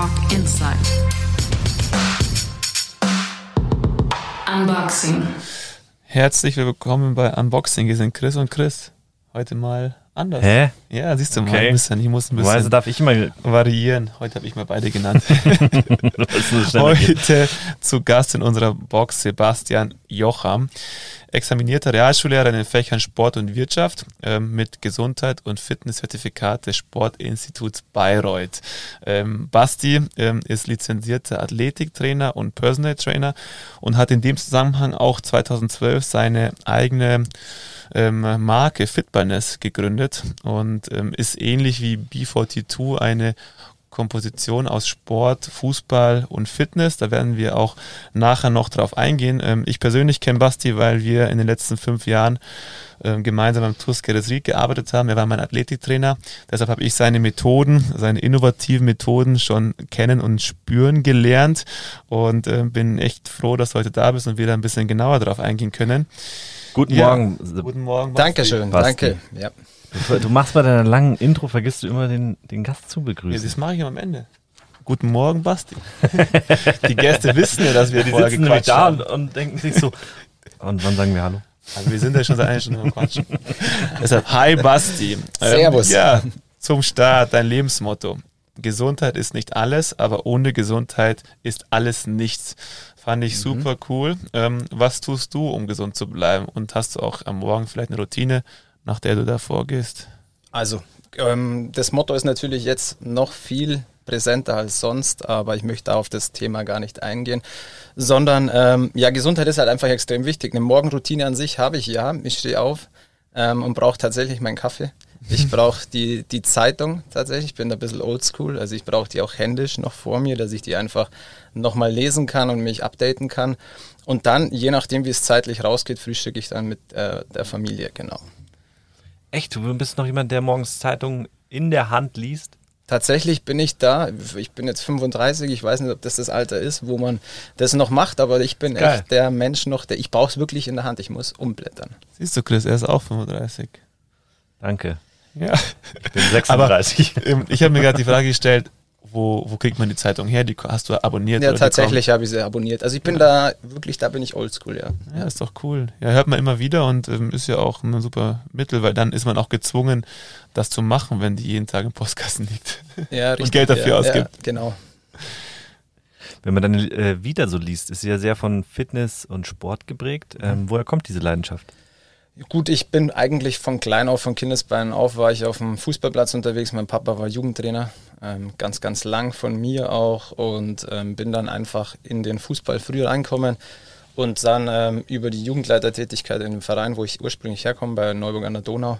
Talk Inside. Unboxing. Herzlich willkommen bei Unboxing. Hier sind Chris und Chris. Heute mal anders. Hä? Ja, siehst du mal Okay. ein bisschen. Ich muss ein Weise bisschen darf ich immer. variieren. Heute habe ich mal beide genannt. Heute zu Gast in unserer Box Sebastian Jocham, examinierter Realschullehrer in den Fächern Sport und Wirtschaft ähm, mit Gesundheit und Fitnesszertifikat des Sportinstituts Bayreuth. Ähm, Basti ähm, ist lizenzierter Athletiktrainer und Personal Trainer und hat in dem Zusammenhang auch 2012 seine eigene ähm, Marke Fitbalness gegründet und ähm, ist ähnlich wie B42 eine Komposition aus Sport, Fußball und Fitness. Da werden wir auch nachher noch drauf eingehen. Ähm, ich persönlich kenne Basti, weil wir in den letzten fünf Jahren ähm, gemeinsam am TUS Geretsried gearbeitet haben. Er war mein Athletiktrainer. Deshalb habe ich seine Methoden, seine innovativen Methoden schon kennen und spüren gelernt und ähm, bin echt froh, dass du heute da bist und wir da ein bisschen genauer drauf eingehen können. Guten Ja. Morgen. Guten Morgen. Basti. Dankeschön, Basti. danke. Ja. Du machst bei deiner langen Intro, vergisst du immer den, den Gast zu Ja, begrüßen. das mache ich am Ende. Guten Morgen, Basti. Die Gäste wissen ja, dass wir die vorher sitzen gequatscht da haben. und, und denken sich so, und wann sagen wir Hallo? Also wir sind ja schon seit einer Stunde am Quatschen. Deshalb, hi Basti. Ähm, Servus. Ja, zum Start dein Lebensmotto. Gesundheit ist nicht alles, aber ohne Gesundheit ist alles nichts. Fand ich super cool. Ähm, was tust du, um gesund zu bleiben? Und hast du auch am Morgen vielleicht eine Routine, nach der du da vorgehst? Also, ähm, das Motto ist natürlich jetzt noch viel präsenter als sonst, aber ich möchte auf das Thema gar nicht eingehen, sondern ähm, ja, Gesundheit ist halt einfach extrem wichtig. Eine Morgenroutine an sich habe ich ja. Ich stehe auf ähm, und brauche tatsächlich meinen Kaffee. Ich brauche die, die Zeitung tatsächlich, ich bin da ein bisschen oldschool, also ich brauche die auch händisch noch vor mir, dass ich die einfach nochmal lesen kann und mich updaten kann. Und dann, je nachdem, wie es zeitlich rausgeht, frühstücke ich dann mit äh, der Familie, genau. Echt, du bist noch jemand, der morgens Zeitung in der Hand liest? Tatsächlich bin ich da, ich bin jetzt 35, ich weiß nicht, ob das das Alter ist, wo man das noch macht, aber ich bin Geil. echt der Mensch noch, der, ich brauche es wirklich in der Hand, ich muss umblättern. Siehst du, Chris, er ist auch 35. Danke. Ja. Ich bin 36. Ähm, Ich habe mir gerade die Frage gestellt, wo, wo kriegt man die Zeitung her? Die hast du abonniert? Ja, oder tatsächlich habe ich sie abonniert. Also ich bin da, wirklich, da bin ich oldschool, ja. Ja, ist doch cool. Ja, hört man immer wieder und ähm, ist ja auch ein super Mittel, weil dann ist man auch gezwungen, das zu machen, wenn die jeden Tag im Postkasten liegt. ja Und Geld dafür ja, ausgibt. Ja, genau. Wenn man deine äh, Vita so liest, ist sie ja sehr von Fitness und Sport geprägt. Ähm, woher kommt diese Leidenschaft? Gut, ich bin eigentlich von klein auf, von Kindesbeinen auf, war ich auf dem Fußballplatz unterwegs. Mein Papa war Jugendtrainer, ähm, ganz, ganz lang von mir auch und ähm, bin dann einfach in den Fußball früher reinkommen und dann ähm, über die Jugendleitertätigkeit in dem Verein, wo ich ursprünglich herkomme, bei Neuburg an der Donau,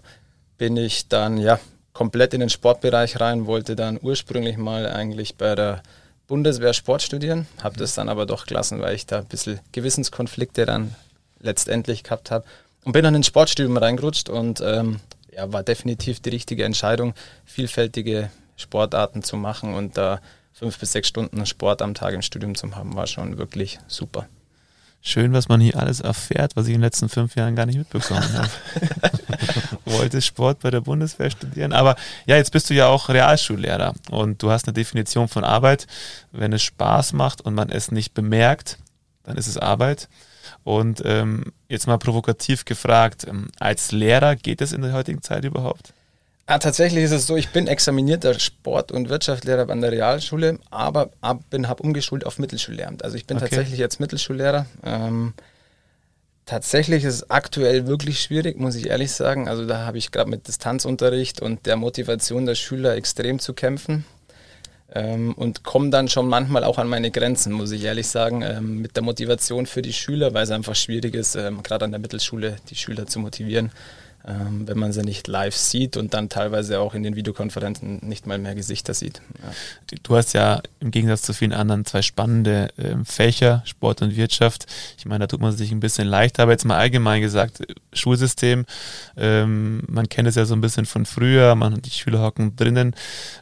bin ich dann ja komplett in den Sportbereich rein, wollte dann ursprünglich mal eigentlich bei der Bundeswehr Sport studieren, habe das dann aber doch gelassen, weil ich da ein bisschen Gewissenskonflikte dann letztendlich gehabt habe und bin dann ins Sportstudium reingerutscht und ähm, ja, war definitiv die richtige Entscheidung, vielfältige Sportarten zu machen und da fünf bis sechs Stunden Sport am Tag im Studium zu haben, war schon wirklich super. Schön, was man hier alles erfährt, was ich in den letzten fünf Jahren gar nicht mitbekommen habe. Wolltest Sport bei der Bundeswehr studieren, aber ja, jetzt bist du ja auch Realschullehrer und du hast eine Definition von Arbeit. Wenn es Spaß macht und man es nicht bemerkt, dann ist es Arbeit. Und ähm, jetzt mal provokativ gefragt, ähm, als Lehrer geht es in der heutigen Zeit überhaupt? Ah, tatsächlich ist es so, ich bin examinierter Sport- und Wirtschaftslehrer an der Realschule, aber ab, bin habe umgeschult auf Mittelschullehramt. Also ich bin Okay. tatsächlich jetzt Mittelschullehrer. Ähm, tatsächlich ist es aktuell wirklich schwierig, muss ich ehrlich sagen. Also da habe ich gerade mit Distanzunterricht und der Motivation der Schüler extrem zu kämpfen. Ähm, und komme dann schon manchmal auch an meine Grenzen, muss ich ehrlich sagen, ähm, mit der Motivation für die Schüler, weil es einfach schwierig ist, ähm, gerade an der Mittelschule die Schüler zu motivieren, ähm, wenn man sie nicht live sieht und dann teilweise auch in den Videokonferenzen nicht mal mehr Gesichter sieht. Ja. Du hast ja im Gegensatz zu vielen anderen zwei spannende ähm, Fächer, Sport und Wirtschaft. Ich meine, da tut man sich ein bisschen leichter, aber jetzt mal allgemein gesagt, äh, Schulsystem, ähm, man kennt es ja so ein bisschen von früher, man, die Schüler hocken drinnen,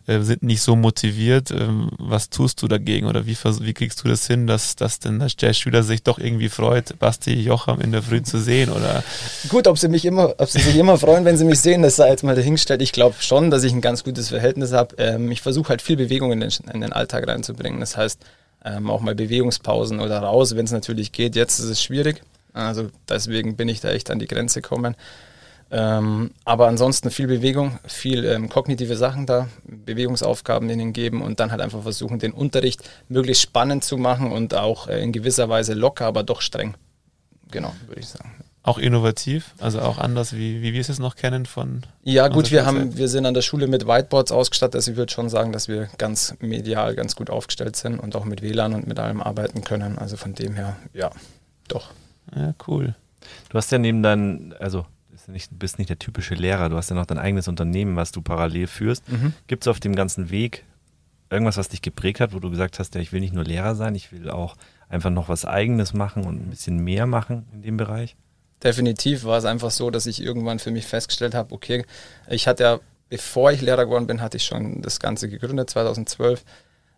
äh, sind nicht so motiviert. Ähm, was tust du dagegen oder wie, wie kriegst du das hin, dass, dass denn der Schüler sich doch irgendwie freut, Basti Jocham in der Früh zu sehen oder Gut, ob sie mich immer, ob sie sich immer freuen, wenn sie mich sehen. Das sei jetzt mal dahingestellt. Ich glaube schon, dass ich ein ganz gutes Verhältnis habe. Ähm, ich versuche halt viel Bewegung in den, in den, Alltag reinzubringen. Das heißt, ähm, auch mal Bewegungspausen oder raus, wenn es natürlich geht. Jetzt ist es schwierig. Also deswegen bin ich da echt an die Grenze gekommen. Ähm, aber ansonsten viel Bewegung, viel ähm, kognitive Sachen da, Bewegungsaufgaben ihnen geben und dann halt einfach versuchen, den Unterricht möglichst spannend zu machen und auch äh, in gewisser Weise locker, aber doch streng. Genau, würde ich sagen. Auch innovativ, also auch anders, wie, wie wir es jetzt noch kennen von. Ja, gut, wir, haben, wir sind an der Schule mit Whiteboards ausgestattet. Also ich würde schon sagen, dass wir ganz medial ganz gut aufgestellt sind und auch mit WLAN und mit allem arbeiten können. Also von dem her, ja, doch. Ja, cool. Du hast ja neben deinen, also bist nicht, bist nicht der typische Lehrer, du hast ja noch dein eigenes Unternehmen, was du parallel führst. Mhm. Gibt es auf dem ganzen Weg irgendwas, was dich geprägt hat, wo du gesagt hast, ja, ich will nicht nur Lehrer sein, ich will auch einfach noch was Eigenes machen und ein bisschen mehr machen in dem Bereich? Definitiv war es einfach so, dass ich irgendwann für mich festgestellt habe, okay, ich hatte ja, bevor ich Lehrer geworden bin, hatte ich schon das Ganze gegründet, 2012,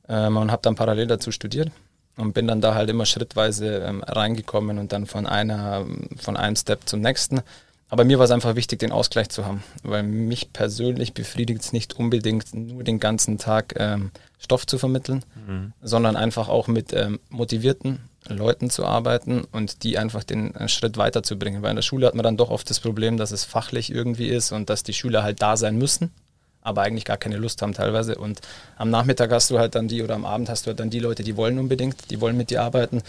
ähm, und habe dann parallel dazu studiert und bin dann da halt immer schrittweise ähm, reingekommen und dann von einer, von einem Step zum nächsten. Aber mir war es einfach wichtig, den Ausgleich zu haben, weil mich persönlich befriedigt es nicht unbedingt, nur den ganzen Tag ähm, Stoff zu vermitteln, mhm. sondern einfach auch mit ähm, motivierten Leuten zu arbeiten und die einfach den Schritt weiterzubringen. Weil in der Schule hat man dann doch oft das Problem, dass es fachlich irgendwie ist und dass die Schüler halt da sein müssen, aber eigentlich gar keine Lust haben teilweise. Und am Nachmittag hast du halt dann die oder am Abend hast du halt dann die Leute, die wollen unbedingt, die wollen mit dir arbeiten.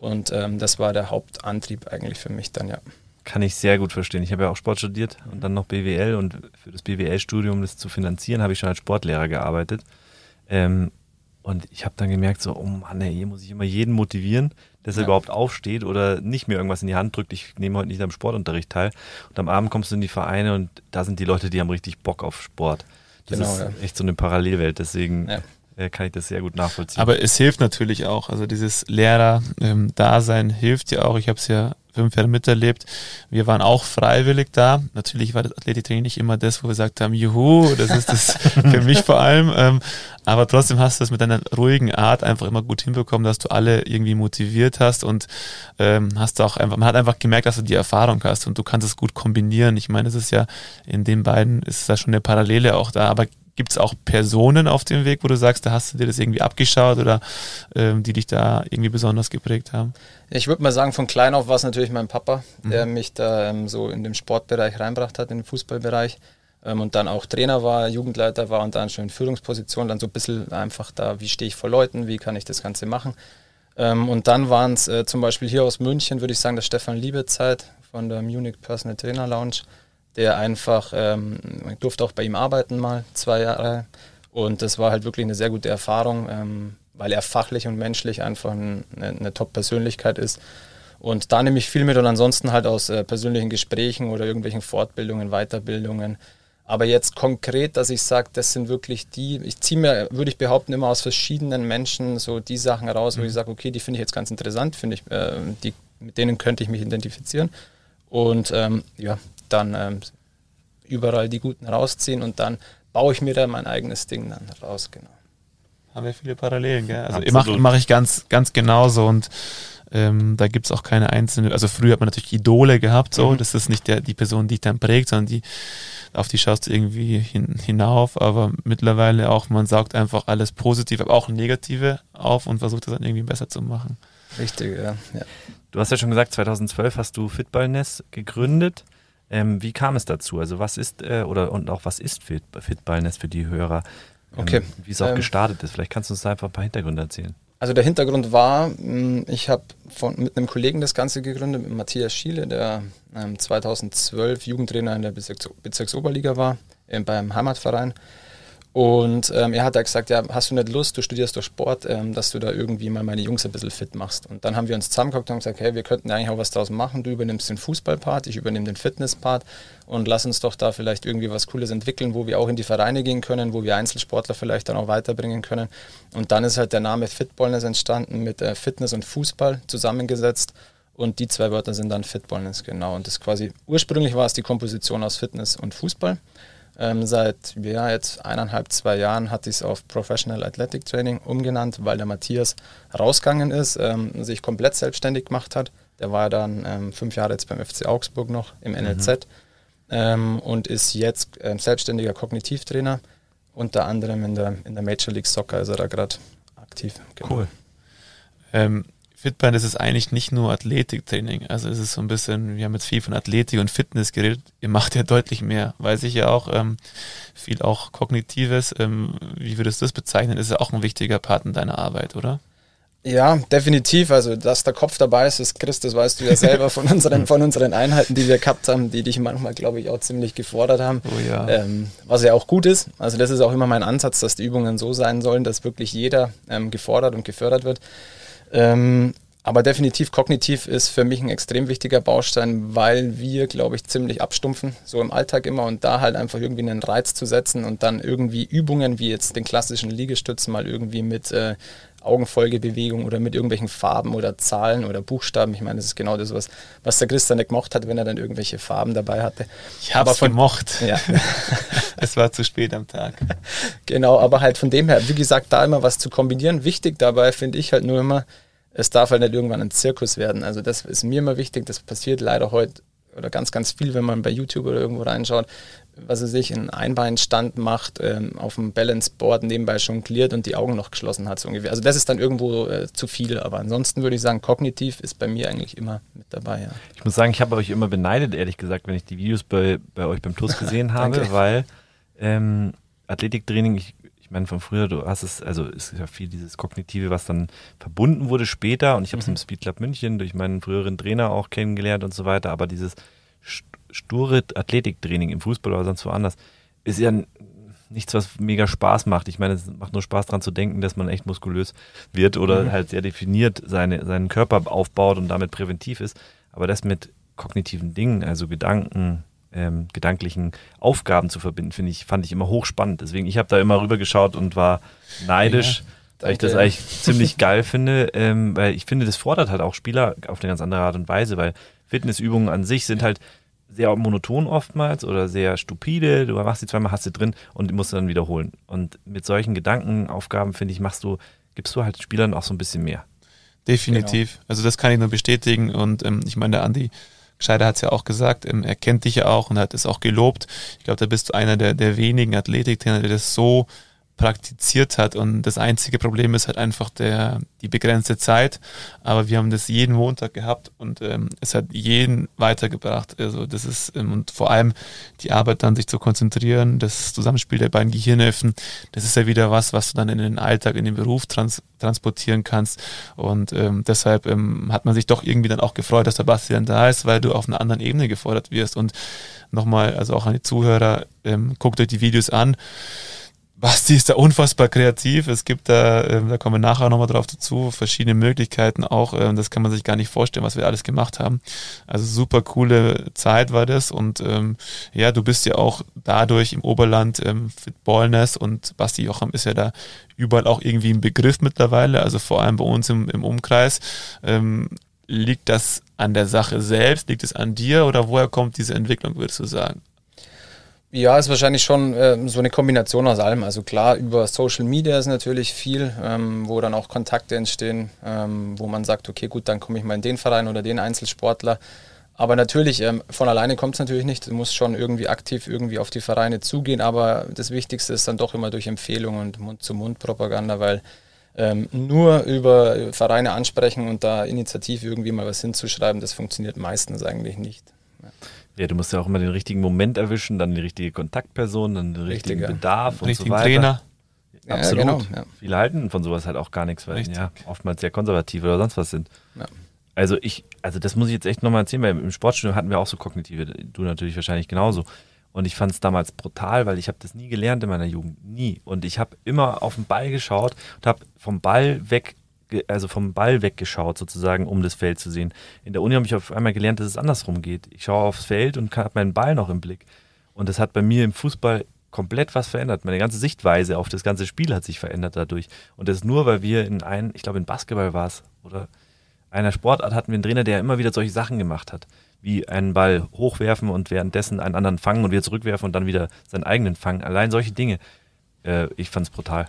Und ähm, das war der Hauptantrieb eigentlich für mich dann, ja. Kann ich sehr gut verstehen. Ich habe ja auch Sport studiert und dann noch BWL und für das BWL-Studium, das zu finanzieren, habe ich schon als Sportlehrer gearbeitet. Ähm, und ich habe dann gemerkt, so, oh Mann, ey, hier muss ich immer jeden motivieren, dass er ja. überhaupt aufsteht oder nicht mir irgendwas in die Hand drückt. Ich nehme heute nicht am Sportunterricht teil. Und am Abend kommst du in die Vereine und da sind die Leute, die haben richtig Bock auf Sport. Das genau, ist ja. echt so eine Parallelwelt. Deswegen ja. Äh, kann ich das sehr gut nachvollziehen. Aber es hilft natürlich auch. Also dieses Lehrer-Dasein hilft ja auch. Ich habe es ja fünf Jahre miterlebt. Wir waren auch freiwillig da. Natürlich war das Athletiktraining nicht immer das, wo wir gesagt haben, juhu, das ist das für mich vor allem. Ähm, aber trotzdem hast du das mit deiner ruhigen Art einfach immer gut hinbekommen, dass du alle irgendwie motiviert hast und ähm, hast auch einfach, man hat einfach gemerkt, dass du die Erfahrung hast und du kannst es gut kombinieren. Ich meine, es ist ja in den beiden ist da schon eine Parallele auch da, aber Gibt es auch Personen auf dem Weg, wo du sagst, da hast du dir das irgendwie abgeschaut oder ähm, die dich da irgendwie besonders geprägt haben? Ich würde mal sagen, von klein auf war es natürlich mein Papa, mhm. der mich da ähm, so in den Sportbereich reinbracht hat, in den Fußballbereich. Ähm, und dann auch Trainer war, Jugendleiter war und dann schon in Führungsposition, dann so ein bisschen einfach da, wie stehe ich vor Leuten, wie kann ich das Ganze machen. Ähm, und dann waren es äh, zum Beispiel hier aus München, würde ich sagen, der Stefan Liebezeit von der Munich Personal Trainer Lounge der einfach, ähm, ich durfte auch bei ihm arbeiten mal zwei Jahre und das war halt wirklich eine sehr gute Erfahrung, ähm, weil er fachlich und menschlich einfach eine, eine Top-Persönlichkeit ist. Und da nehme ich viel mit und ansonsten halt aus äh, persönlichen Gesprächen oder irgendwelchen Fortbildungen, Weiterbildungen. Aber jetzt konkret, dass ich sage, das sind wirklich die, ich ziehe mir, würde ich behaupten, immer aus verschiedenen Menschen so die Sachen raus, wo mhm. ich sage, okay, die finde ich jetzt ganz interessant, finde ich, äh, die, mit denen könnte ich mich identifizieren. Und ähm, ja, dann ähm, überall die Guten rausziehen und dann baue ich mir da mein eigenes Ding dann raus, genau. Haben wir viele Parallelen, gell? Also mache mach ich ganz, ganz genauso und ähm, da gibt es auch keine einzelne, also früher hat man natürlich Idole gehabt, so, mhm. das ist nicht der, die Person, die dich dann prägt, sondern die, auf die schaust du irgendwie hin, hinauf, aber mittlerweile auch, man sagt einfach alles positiv, aber auch negative auf und versucht das dann irgendwie besser zu machen. Richtig, ja. ja. Du hast ja schon gesagt, 2012 hast du Fitballness gegründet. Ähm, wie kam es dazu? Also was ist äh, oder und auch was ist Fit, Fitballness für die Hörer? Ähm, okay. Wie es auch ähm, gestartet ist. Vielleicht kannst du uns da einfach ein paar Hintergründe erzählen. Also der Hintergrund war, hm, ich habe mit einem Kollegen das Ganze gegründet, mit Matthias Schiele, der ähm, 2012 Jugendtrainer in der Bezirks Bezirksoberliga war, äh, beim Heimatverein. Und ähm, er hat da gesagt, ja, hast du nicht Lust, du studierst doch Sport, ähm, dass du da irgendwie mal meine Jungs ein bisschen fit machst. Und dann haben wir uns zusammengeguckt und gesagt, hey, wir könnten eigentlich auch was draus machen. Du übernimmst den Fußballpart, ich übernehme den Fitnesspart und lass uns doch da vielleicht irgendwie was Cooles entwickeln, wo wir auch in die Vereine gehen können, wo wir Einzelsportler vielleicht dann auch weiterbringen können. Und dann ist halt der Name Fitballness entstanden, mit äh, Fitness und Fußball zusammengesetzt. Und die zwei Wörter sind dann Fitballness, genau. Und das quasi, ursprünglich war es die Komposition aus Fitness und Fußball. Ähm, seit ja, jetzt eineinhalb, zwei Jahren hatte ich es auf Professional Athletic Training umgenannt, weil der Matthias rausgegangen ist, ähm, sich komplett selbstständig gemacht hat. Der war dann ähm, fünf Jahre jetzt beim FC Augsburg noch im NLZ. Mhm. ähm, und ist jetzt äh, selbstständiger Kognitivtrainer, unter anderem in der, in der Major League Soccer ist er da gerade aktiv. Genau. Cool. Fitband ist es eigentlich nicht nur Athletiktraining. Also es ist so ein bisschen, wir haben jetzt viel von Athletik und Fitness geredet. Ihr macht ja deutlich mehr, weiß ich ja auch. Ähm, viel auch Kognitives. Ähm, wie würdest du das bezeichnen? Ist ja auch ein wichtiger Part in deiner Arbeit, oder? Ja, definitiv. Also, dass der Kopf dabei ist, ist Chris, das weißt du ja selber von unseren, von unseren Einheiten, die wir gehabt haben, die dich manchmal, glaube ich, auch ziemlich gefordert haben. Oh ja. Ähm, was ja auch gut ist. Also, das ist auch immer mein Ansatz, dass die Übungen so sein sollen, dass wirklich jeder ähm, gefordert und gefördert wird. Ähm, aber definitiv kognitiv ist für mich ein extrem wichtiger Baustein, weil wir, glaube ich, ziemlich abstumpfen, so im Alltag immer und da halt einfach irgendwie einen Reiz zu setzen und dann irgendwie Übungen wie jetzt den klassischen Liegestützen mal irgendwie mit äh, Augenfolgebewegung oder mit irgendwelchen Farben oder Zahlen oder Buchstaben. Ich meine, das ist genau das, was, was der Christian nicht gemocht hat, wenn er dann irgendwelche Farben dabei hatte. Ich habe es gemocht. Ja. es war zu spät am Tag. Genau, aber halt von dem her, wie gesagt, da immer was zu kombinieren. Wichtig dabei finde ich halt nur immer, es darf halt nicht irgendwann ein Zirkus werden. Also das ist mir immer wichtig, das passiert leider heute oder ganz, ganz viel, wenn man bei YouTube oder irgendwo reinschaut, was er sich in Einbeinstand macht, ähm, auf dem Balanceboard nebenbei jongliert und die Augen noch geschlossen hat, so ungefähr. Also das ist dann irgendwo äh, zu viel, aber ansonsten würde ich sagen, kognitiv ist bei mir eigentlich immer mit dabei, ja. Ich muss sagen, ich habe euch immer beneidet, ehrlich gesagt, wenn ich die Videos bei, bei euch beim TUS gesehen habe, weil ähm, Athletiktraining, ich ich meine, von früher, du hast es, also ist ja viel dieses Kognitive, was dann verbunden wurde später. Und ich habe es mhm. im Speed Club München durch meinen früheren Trainer auch kennengelernt und so weiter. Aber dieses sture Athletiktraining im Fußball oder sonst woanders ist ja nichts, was mega Spaß macht. Ich meine, es macht nur Spaß daran zu denken, dass man echt muskulös wird oder mhm. halt sehr definiert seine, seinen Körper aufbaut und damit präventiv ist. Aber das mit kognitiven Dingen, also Gedanken, ähm, gedanklichen Aufgaben zu verbinden, finde ich, fand ich immer hochspannend. Deswegen, ich habe da immer rüber geschaut und war neidisch, ja, weil ich das eigentlich ziemlich geil finde, ähm, weil ich finde, das fordert halt auch Spieler auf eine ganz andere Art und Weise, weil Fitnessübungen an sich sind halt sehr monoton oftmals oder sehr stupide. Du machst sie zweimal, hast sie drin und musst sie dann wiederholen. Und mit solchen Gedankenaufgaben, finde ich, machst du, gibst du halt Spielern auch so ein bisschen mehr. Definitiv. Genau. Also das kann ich nur bestätigen. Und ähm, ich meine, der Andi Scheider hat es ja auch gesagt, ähm, er kennt dich ja auch und hat es auch gelobt. Ich glaube, da bist du einer der, der wenigen Athletiktrainer, der das so praktiziert hat. Und das einzige Problem ist halt einfach der, die begrenzte Zeit. Aber wir haben das jeden Montag gehabt und ähm, es hat jeden weitergebracht. Also das ist, ähm, und vor allem die Arbeit dann sich zu konzentrieren, das Zusammenspiel der beiden Gehirnhälften, das ist ja wieder was, was du dann in den Alltag, in den Beruf trans transportieren kannst. Und ähm, deshalb ähm, hat man sich doch irgendwie dann auch gefreut, dass der Bastian da ist, weil du auf einer anderen Ebene gefordert wirst. Und nochmal, also auch an die Zuhörer, ähm, guckt euch die Videos an Basti ist da unfassbar kreativ. Es gibt da, äh, da kommen wir nachher nochmal drauf dazu, verschiedene Möglichkeiten auch. Äh, das kann man sich gar nicht vorstellen, was wir alles gemacht haben. Also super coole Zeit war das. Und ähm, ja, du bist ja auch dadurch im Oberland ähm, mit Ballness und Basti Jocham ist ja da überall auch irgendwie ein Begriff mittlerweile. Also vor allem bei uns im, im Umkreis. Ähm, liegt das an der Sache selbst? Liegt es an dir oder woher kommt diese Entwicklung, würdest du sagen? Ja, ist wahrscheinlich schon äh, so eine Kombination aus allem. Also klar, über Social Media ist natürlich viel, ähm, wo dann auch Kontakte entstehen, ähm, wo man sagt, okay, gut, dann komme ich mal in den Verein oder den Einzelsportler. Aber natürlich, ähm, von alleine kommt es natürlich nicht. Du musst schon irgendwie aktiv irgendwie auf die Vereine zugehen. Aber das Wichtigste ist dann doch immer durch Empfehlungen und Mund-zu-Mund-Propaganda, weil ähm, nur über Vereine ansprechen und da initiativ irgendwie mal was hinzuschreiben, das funktioniert meistens eigentlich nicht. Ja. Du musst ja auch immer den richtigen Moment erwischen, dann die richtige Kontaktperson, dann den richtigen Richtige. Bedarf und richtigen so weiter. Trainer. Absolut. Ja, genau, ja. Viele halten von sowas halt auch gar nichts, weil Richtig. ja oftmals sehr konservativ oder sonst was sind. Ja. Also ich, also das muss ich jetzt echt nochmal erzählen, weil im Sportstudio hatten wir auch so kognitive, du natürlich wahrscheinlich genauso. Und ich fand es damals brutal, weil ich habe das nie gelernt in meiner Jugend, nie. Und ich habe immer auf den Ball geschaut und habe vom Ball weg also vom Ball weggeschaut, sozusagen, um das Feld zu sehen. In der Uni habe ich auf einmal gelernt, dass es andersrum geht. Ich schaue aufs Feld und habe meinen Ball noch im Blick. Und das hat bei mir im Fußball komplett was verändert. Meine ganze Sichtweise auf das ganze Spiel hat sich verändert dadurch. Und das nur, weil wir in einem, ich glaube in Basketball war es, oder einer Sportart hatten wir einen Trainer, der immer wieder solche Sachen gemacht hat. Wie einen Ball hochwerfen und währenddessen einen anderen fangen und wieder zurückwerfen und dann wieder seinen eigenen fangen. Allein solche Dinge. Äh, ich fand es brutal.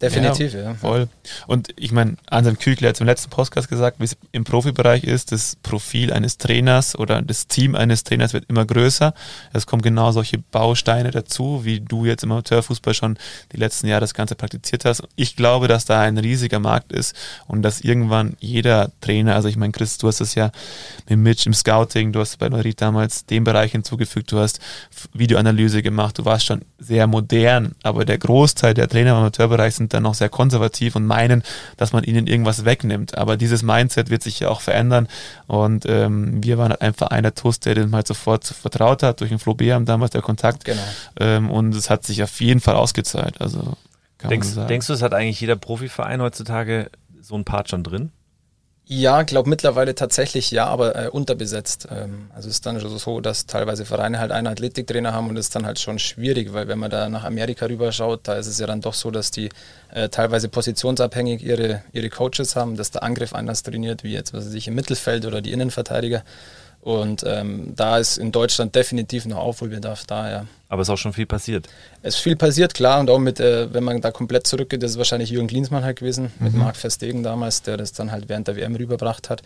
Definitiv, ja. ja. Voll. Und ich meine, Anselm Kügler hat im letzten Podcast gesagt, wie es im Profibereich ist, das Profil eines Trainers oder das Team eines Trainers wird immer größer. Es kommen genau solche Bausteine dazu, wie du jetzt im Amateurfußball schon die letzten Jahre das Ganze praktiziert hast. Ich glaube, dass da ein riesiger Markt ist und dass irgendwann jeder Trainer, also ich meine, Chris, du hast das ja mit Mitch im Scouting, du hast bei Neurit damals den Bereich hinzugefügt, du hast Videoanalyse gemacht, du warst schon sehr modern, aber der Großteil der Trainer im Amateurbereich sind sind dann noch sehr konservativ und meinen, dass man ihnen irgendwas wegnimmt. Aber dieses Mindset wird sich ja auch verändern. Und ähm, wir waren halt einfach einer TUS, der dem halt sofort vertraut hat, durch den Flo Beam damals der Kontakt. Genau. Ähm, und es hat sich auf jeden Fall ausgezahlt. Also denkst, denkst du, es hat eigentlich jeder Profiverein heutzutage so ein Part schon drin? Ja, glaube mittlerweile tatsächlich ja, aber äh, unterbesetzt. Ähm, also es ist dann schon so, dass teilweise Vereine halt einen Athletiktrainer haben und das ist dann halt schon schwierig, weil wenn man da nach Amerika rüberschaut, da ist es ja dann doch so, dass die äh, teilweise positionsabhängig ihre, ihre Coaches haben, dass der Angriff anders trainiert, wie jetzt, was weiß ich, im Mittelfeld oder die Innenverteidiger. Und ähm, da ist in Deutschland definitiv noch Aufholbedarf da, ja. Aber es ist auch schon viel passiert. Es ist viel passiert, klar. Und auch mit, äh, wenn man da komplett zurückgeht, das ist wahrscheinlich Jürgen Klinsmann halt gewesen, mhm. mit Marc Verstegen damals, der das dann halt während der WM rüberbracht hat.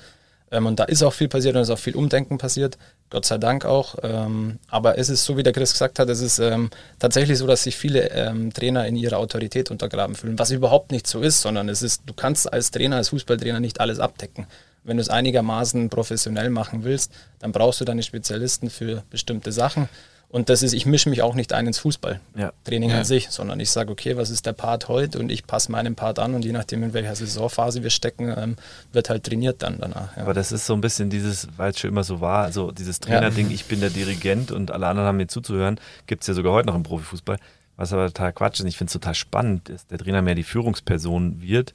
Ähm, und da ist auch viel passiert und es ist auch viel Umdenken passiert. Gott sei Dank auch. Ähm, aber es ist so, wie der Chris gesagt hat, es ist ähm, tatsächlich so, dass sich viele ähm, Trainer in ihrer Autorität untergraben fühlen, was überhaupt nicht so ist, sondern es ist, du kannst als Trainer, als Fußballtrainer nicht alles abdecken. Wenn du es einigermaßen professionell machen willst, dann brauchst du deine Spezialisten für bestimmte Sachen. Und das ist, ich mische mich auch nicht ein ins Fußballtraining ja. an sich, sondern ich sage, okay, was ist der Part heute und ich passe meinen Part an und je nachdem, in welcher Saisonphase wir stecken, ähm, wird halt trainiert dann danach. Ja. Aber das ist so ein bisschen dieses, weil es schon immer so war, so dieses Trainerding, ja. ich bin der Dirigent und alle anderen haben mir zuzuhören, gibt es ja sogar heute noch im Profifußball, was aber total Quatsch ist. Ich finde es total spannend, dass der Trainer mehr die Führungsperson wird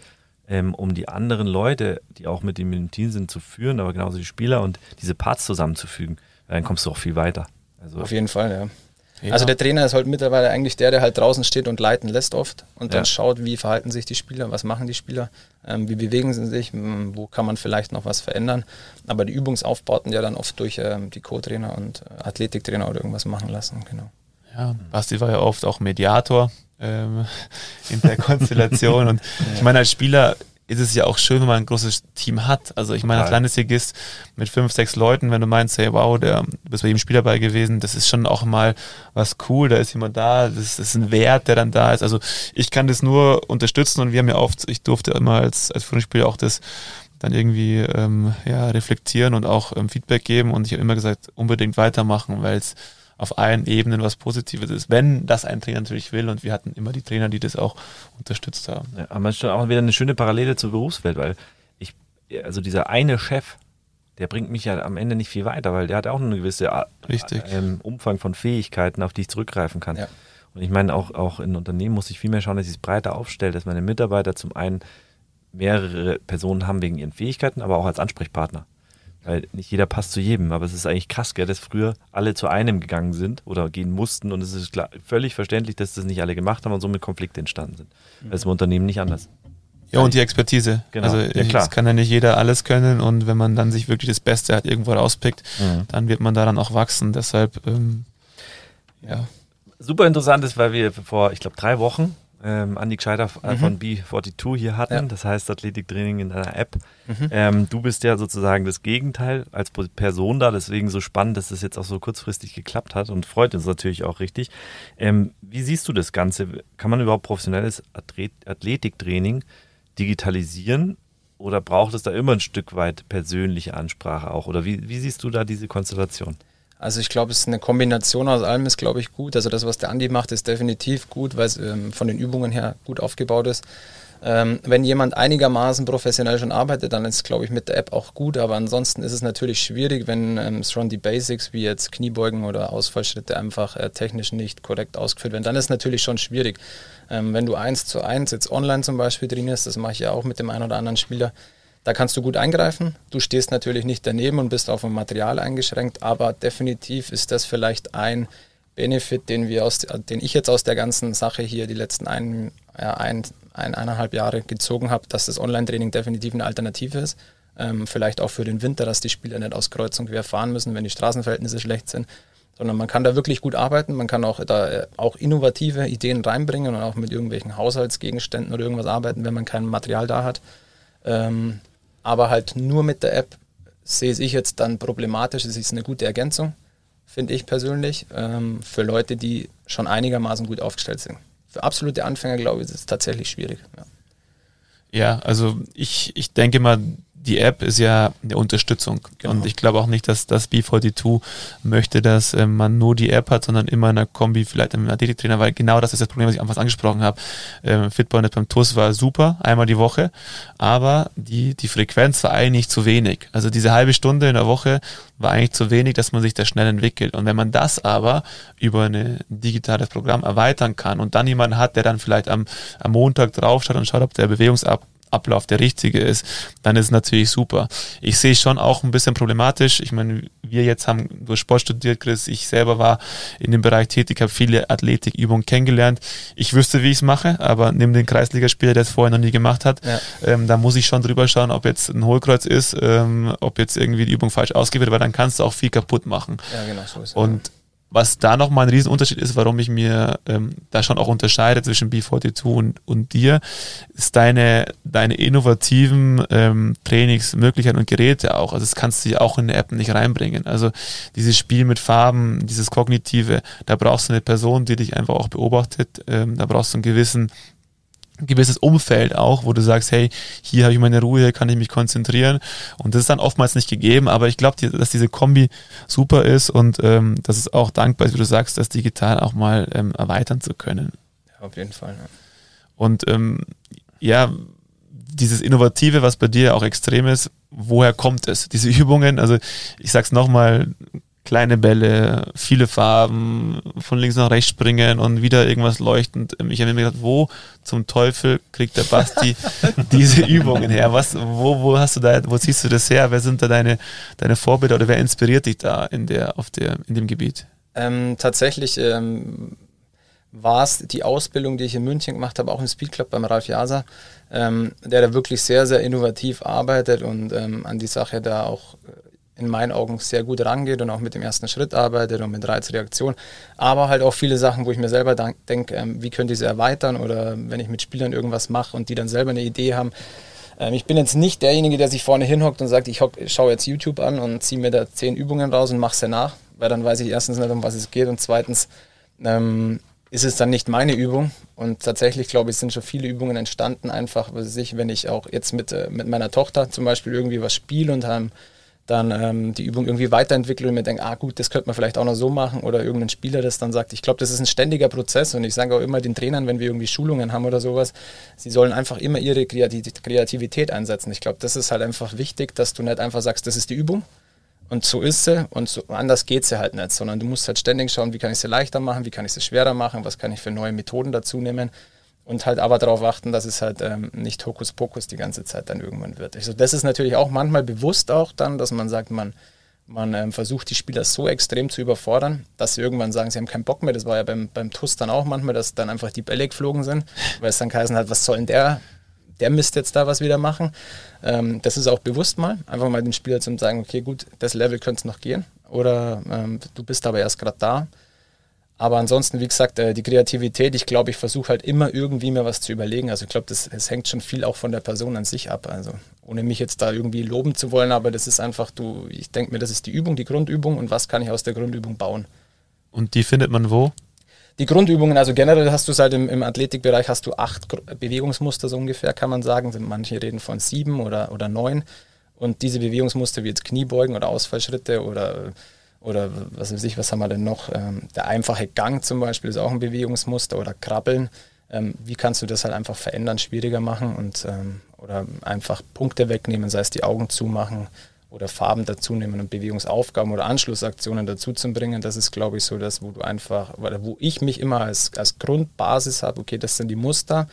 ähm, um die anderen Leute, die auch mit ihm im Team sind, zu führen, aber genauso die Spieler und diese Parts zusammenzufügen. Dann kommst du auch viel weiter. Also Auf jeden Fall, ja. Ja. Also der Trainer ist halt mittlerweile eigentlich der, der halt draußen steht und leiten lässt oft und dann ja. schaut, wie verhalten sich die Spieler, was machen die Spieler, ähm, wie bewegen sie sich, wo kann man vielleicht noch was verändern. Aber die Übungsaufbauten ja dann oft durch ähm, die Co-Trainer und äh, Athletiktrainer oder irgendwas machen lassen, genau. Ja, Basti war ja oft auch Mediator ähm, in der Konstellation. Und ich meine, als Spieler ist es ja auch schön, wenn man ein großes Team hat. Also ich meine, als Landesligist mit fünf, sechs Leuten, wenn du meinst, hey, wow, der, du bist bei jedem Spiel dabei gewesen, das ist schon auch mal was cool, da ist jemand da, das, ist ein Wert, der dann da ist. Also ich kann das nur unterstützen und wir haben ja oft, ich durfte immer als, als Führungsspieler auch das dann irgendwie ähm, ja, reflektieren und auch ähm, Feedback geben und ich habe immer gesagt, unbedingt weitermachen, weil es auf allen Ebenen was Positives ist, wenn das ein Trainer natürlich will. Und wir hatten immer die Trainer, die das auch unterstützt haben. Ja, aber es ist auch wieder eine schöne Parallele zur Berufswelt, weil ich, also dieser eine Chef, der bringt mich ja am Ende nicht viel weiter, weil der hat auch eine gewisse Richtig. Ähm, Umfang von Fähigkeiten, auf die ich zurückgreifen kann. Ja. Und ich meine, auch, auch in Unternehmen muss ich viel mehr schauen, dass ich es breiter aufstelle, dass meine Mitarbeiter zum einen mehrere Personen haben wegen ihren Fähigkeiten, aber auch als Ansprechpartner. Weil nicht jeder passt zu jedem, aber es ist eigentlich krass, gell, dass früher alle zu einem gegangen sind oder gehen mussten und es ist klar, völlig verständlich, dass das nicht alle gemacht haben und somit Konflikte entstanden sind. Mhm. Das ist im Unternehmen nicht anders. Ja, und die Expertise. Genau. Also ja, klar. es kann ja nicht jeder alles können und wenn man dann sich wirklich das Beste halt irgendwo rauspickt, mhm. dann wird man daran auch wachsen. Deshalb, ähm, ja. Super interessant ist, weil wir vor, ich glaube, drei Wochen ähm, Andi Gescheiter äh, mhm. von B42 hier hatten, ja. das heißt Athletiktraining in einer App. Mhm. Ähm, du bist ja sozusagen das Gegenteil als Person da, deswegen so spannend, dass das jetzt auch so kurzfristig geklappt hat und freut uns natürlich auch richtig. Ähm, wie siehst du das Ganze? Kann man überhaupt professionelles Athlet Athletiktraining digitalisieren oder braucht es da immer ein Stück weit persönliche Ansprache auch? Oder wie, wie siehst du da diese Konstellation? Also ich glaube, es ist eine Kombination aus allem, ist glaube ich gut. Also das, was der Andi macht, ist definitiv gut, weil es ähm, von den Übungen her gut aufgebaut ist. Ähm, wenn jemand einigermaßen professionell schon arbeitet, dann ist es, glaube ich, mit der App auch gut. Aber ansonsten ist es natürlich schwierig, wenn ähm, schon die Basics wie jetzt Kniebeugen oder Ausfallschritte einfach äh, technisch nicht korrekt ausgeführt werden. Dann ist es natürlich schon schwierig. Ähm, wenn du eins zu eins jetzt online zum Beispiel trainierst, das mache ich ja auch mit dem einen oder anderen Spieler, da kannst du gut eingreifen. Du stehst natürlich nicht daneben und bist auf dem Material eingeschränkt, aber definitiv ist das vielleicht ein Benefit, den wir aus, den ich jetzt aus der ganzen Sache hier die letzten ein, ja, ein, ein eineinhalb Jahre gezogen habe, dass das Online-Training definitiv eine Alternative ist. Ähm, vielleicht auch für den Winter, dass die Spieler nicht aus Kreuz und quer fahren müssen, wenn die Straßenverhältnisse schlecht sind. sondern man kann da wirklich gut arbeiten, man kann auch da äh, auch innovative Ideen reinbringen und auch mit irgendwelchen Haushaltsgegenständen oder irgendwas arbeiten, wenn man kein Material da hat. Ähm, aber halt nur mit der App sehe ich jetzt dann problematisch. Es ist eine gute Ergänzung, finde ich persönlich, ähm, für Leute, die schon einigermaßen gut aufgestellt sind. Für absolute Anfänger, glaube ich, ist es tatsächlich schwierig. Ja. Ja, also ich, ich denke mal, die App ist ja eine Unterstützung. Genau. Und ich glaube auch nicht, dass das B42 möchte, dass äh, man nur die App hat, sondern immer in einer Kombi vielleicht einem Athletiktrainer, weil genau das ist das Problem, was ich anfangs angesprochen habe. Ähm, Fitball beim TUS war super, einmal die Woche, aber die, die Frequenz war eigentlich zu wenig. Also diese halbe Stunde in der Woche war eigentlich zu wenig, dass man sich da schnell entwickelt. Und wenn man das aber über ein digitales Programm erweitern kann und dann jemanden hat, der dann vielleicht am, am Montag draufschaut und schaut, ob der Bewegungsab Ablauf der richtige ist, dann ist es natürlich super. Ich sehe schon auch ein bisschen problematisch. Ich meine, wir jetzt haben durch Sport studiert, Chris. Ich selber war in dem Bereich tätig, habe viele Athletikübungen kennengelernt. Ich wüsste, wie ich es mache, aber nimm den Kreisligaspieler, der es vorher noch nie gemacht hat, ja. ähm, da muss ich schon drüber schauen, ob jetzt ein Hohlkreuz ist, ähm, ob jetzt irgendwie die Übung falsch ausgewählt wird, weil dann kannst du auch viel kaputt machen. Ja, genau so ist es. Und was da nochmal ein Riesenunterschied ist, warum ich mir ähm, da schon auch unterscheide zwischen B42 und, und dir, ist deine, deine innovativen ähm, Trainingsmöglichkeiten und Geräte auch. Also das kannst du ja auch in eine App nicht reinbringen. Also dieses Spiel mit Farben, dieses Kognitive, da brauchst du eine Person, die dich einfach auch beobachtet. Ähm, da brauchst du einen gewissen gewisses Umfeld auch, wo du sagst, hey, hier habe ich meine Ruhe, hier kann ich mich konzentrieren. Und das ist dann oftmals nicht gegeben, aber ich glaube, dass diese Kombi super ist und ähm, dass es auch dankbar ist, wie du sagst, das digital auch mal ähm, erweitern zu können. Ja, auf jeden Fall. Ja. Und ähm, ja, dieses Innovative, was bei dir auch extrem ist, woher kommt es? Diese Übungen, also ich sag's nochmal, kleine Bälle, viele Farben, von links nach rechts springen und wieder irgendwas leuchtend. Ich habe mir gedacht, wo zum Teufel kriegt der Basti diese Übungen her? Was, wo, wo hast du da, wo ziehst du das her? Wer sind da deine, deine Vorbilder oder wer inspiriert dich da in der, auf der, in dem Gebiet? Ähm, tatsächlich ähm, war es die Ausbildung, die ich in München gemacht habe, auch im Speedclub beim Ralf Jasa, ähm, der da wirklich sehr, sehr innovativ arbeitet und ähm, an die Sache da auch in meinen Augen sehr gut rangeht und auch mit dem ersten Schritt arbeitet und mit Reizreaktion. Aber halt auch viele Sachen, wo ich mir selber denke, ähm, wie könnte ich sie erweitern oder wenn ich mit Spielern irgendwas mache und die dann selber eine Idee haben. Ähm, ich bin jetzt nicht derjenige, der sich vorne hinhockt und sagt, ich schaue jetzt YouTube an und ziehe mir da zehn Übungen raus und mache sie nach, weil dann weiß ich erstens nicht, um was es geht und zweitens ähm, ist es dann nicht meine Übung. Und tatsächlich, glaube ich, sind schon viele Übungen entstanden, einfach, was ich, wenn ich auch jetzt mit, äh, mit meiner Tochter zum Beispiel irgendwie was spiele und haben dann ähm, die Übung irgendwie weiterentwickle und mir denke, ah gut, das könnte man vielleicht auch noch so machen oder irgendein Spieler das dann sagt. Ich glaube, das ist ein ständiger Prozess und ich sage auch immer den Trainern, wenn wir irgendwie Schulungen haben oder sowas, sie sollen einfach immer ihre Kreativität einsetzen. Ich glaube, das ist halt einfach wichtig, dass du nicht einfach sagst, das ist die Übung und so ist sie und so, anders geht sie halt nicht, sondern du musst halt ständig schauen, wie kann ich sie leichter machen, wie kann ich sie schwerer machen, was kann ich für neue Methoden dazu nehmen und halt aber darauf achten, dass es halt ähm, nicht Hokuspokus die ganze Zeit dann irgendwann wird. Also das ist natürlich auch manchmal bewusst auch dann, dass man sagt, man, man ähm, versucht die Spieler so extrem zu überfordern, dass sie irgendwann sagen, sie haben keinen Bock mehr. Das war ja beim, beim TUS dann auch manchmal, dass dann einfach die Bälle geflogen sind, weil es dann geheißen hat, was soll denn der, der Mist jetzt da was wieder machen. Ähm, das ist auch bewusst mal, einfach mal den Spieler zu sagen, okay gut, das Level könnte es noch gehen oder ähm, du bist aber erst gerade da aber ansonsten, wie gesagt, äh, die Kreativität, ich glaube, ich versuche halt immer irgendwie mir was zu überlegen. Also ich glaube, das, das hängt schon viel auch von der Person an sich ab. Also ohne mich jetzt da irgendwie loben zu wollen, aber das ist einfach, du, ich denke mir, das ist die Übung, die Grundübung und was kann ich aus der Grundübung bauen. Und die findet man wo? Die Grundübungen, also generell hast du es halt im, im Athletikbereich hast du acht Bewegungsmuster so ungefähr, kann man sagen. Manche reden von sieben oder, oder neun. Und diese Bewegungsmuster wie jetzt Kniebeugen oder Ausfallschritte oder oder was weiß ich, was haben wir denn noch? Ähm, der einfache Gang zum Beispiel ist auch ein Bewegungsmuster oder Krabbeln. Ähm, wie kannst du das halt einfach verändern, schwieriger machen und ähm, oder einfach Punkte wegnehmen, sei es die Augen zumachen oder Farben dazu nehmen und Bewegungsaufgaben oder Anschlussaktionen dazu zu bringen. Das ist, glaube ich, so das, wo du einfach, wo ich mich immer als, als Grundbasis habe, okay, das sind die Muster.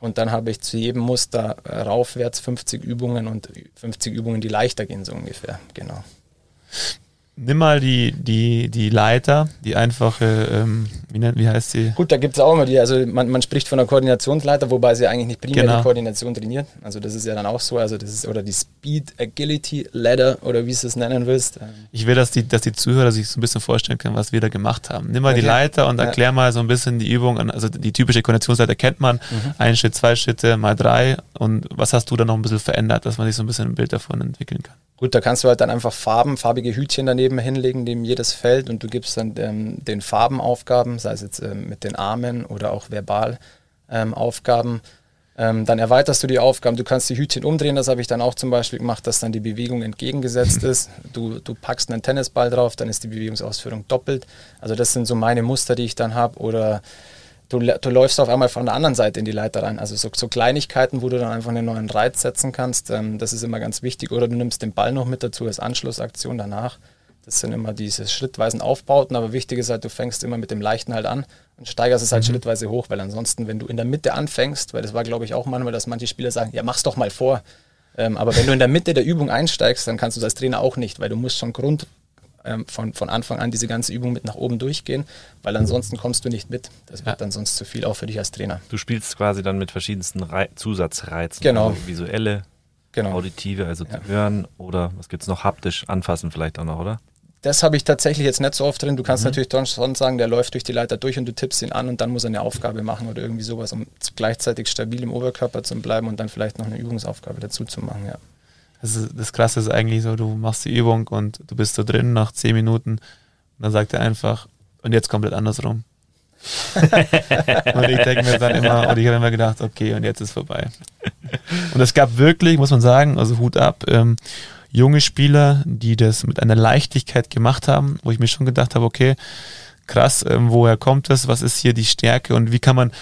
Und dann habe ich zu jedem Muster äh, raufwärts 50 Übungen und 50 Übungen, die leichter gehen, so ungefähr. Genau nimm mal die, die, die Leiter, die einfache, ähm, wie, nennt, wie heißt sie? Gut, da gibt es auch immer die, also man, man spricht von der Koordinationsleiter, wobei sie eigentlich nicht primär Genau. die Koordination trainiert. Also das ist ja dann auch so, also das ist, oder die Speed Agility Ladder oder wie du es nennen willst. Ähm, Ich will, dass die, dass die Zuhörer sich so ein bisschen vorstellen können, was wir da gemacht haben. Nimm mal die Okay. Leiter und Ja. erklär mal so ein bisschen die Übung. an- Also die typische Koordinationsleiter kennt man. Mhm. Ein Schritt, zwei Schritte, mal drei. Und was hast du da noch ein bisschen verändert, dass man sich so ein bisschen ein Bild davon entwickeln kann? Gut, da kannst du halt dann einfach Farben, farbige Hütchen daneben hinlegen, neben jedes Feld und du gibst dann ähm, den Farbenaufgaben, sei es jetzt ähm, mit den Armen oder auch verbal ähm, Aufgaben. Ähm, dann erweiterst du die Aufgaben, du kannst die Hütchen umdrehen, das habe ich dann auch zum Beispiel gemacht, dass dann die Bewegung entgegengesetzt ist. Du, du packst einen Tennisball drauf, dann ist die Bewegungsausführung doppelt. Also das sind so meine Muster, die ich dann habe. Oder du, du läufst auf einmal von der anderen Seite in die Leiter rein. Also so, so Kleinigkeiten, wo du dann einfach einen neuen Reiz setzen kannst. Ähm, das ist immer ganz wichtig. Oder du nimmst den Ball noch mit dazu als Anschlussaktion danach. Das sind immer diese schrittweisen Aufbauten, aber wichtig ist halt, du fängst immer mit dem Leichten halt an und steigerst es halt schrittweise hoch, weil ansonsten, wenn du in der Mitte anfängst, weil das war glaube ich auch manchmal, dass manche Spieler sagen, ja mach's doch mal vor. Ähm, aber wenn du in der Mitte der Übung einsteigst, dann kannst du das als Trainer auch nicht, weil du musst schon Grund ähm, von, von Anfang an diese ganze Übung mit nach oben durchgehen, weil ansonsten kommst du nicht mit. Das wird Ja. dann sonst zu viel auch für dich als Trainer. Du spielst quasi dann mit verschiedensten Rei Zusatzreizen. Genau. Also visuelle, Genau. auditive, also Ja. hören oder was gibt's noch? Haptisch anfassen vielleicht auch noch, oder? Das habe ich tatsächlich jetzt nicht so oft drin. Du kannst Mhm. natürlich schon sagen, der läuft durch die Leiter durch und du tippst ihn an und dann muss er eine Aufgabe machen oder irgendwie sowas, um gleichzeitig stabil im Oberkörper zu bleiben und dann vielleicht noch eine Übungsaufgabe dazu zu machen. Ja. Das, das Krasse ist eigentlich so, du machst die Übung und du bist so drin nach zehn Minuten und dann sagt er einfach, und jetzt komplett andersrum. und ich denke mir dann immer, und ich habe immer gedacht, okay, und jetzt ist vorbei. Und es gab wirklich, muss man sagen, also Hut ab, ähm, junge Spieler, die das mit einer Leichtigkeit gemacht haben, wo ich mir schon gedacht habe, okay, krass, ähm, woher kommt das, was ist hier die Stärke und wie kann man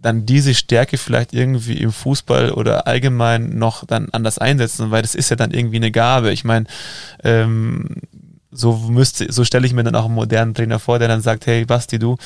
dann diese Stärke vielleicht irgendwie im Fußball oder allgemein noch dann anders einsetzen, weil das ist ja dann irgendwie eine Gabe. Ich meine, ähm, so müsste, so stelle ich mir dann auch einen modernen Trainer vor, der dann sagt, hey Basti, du,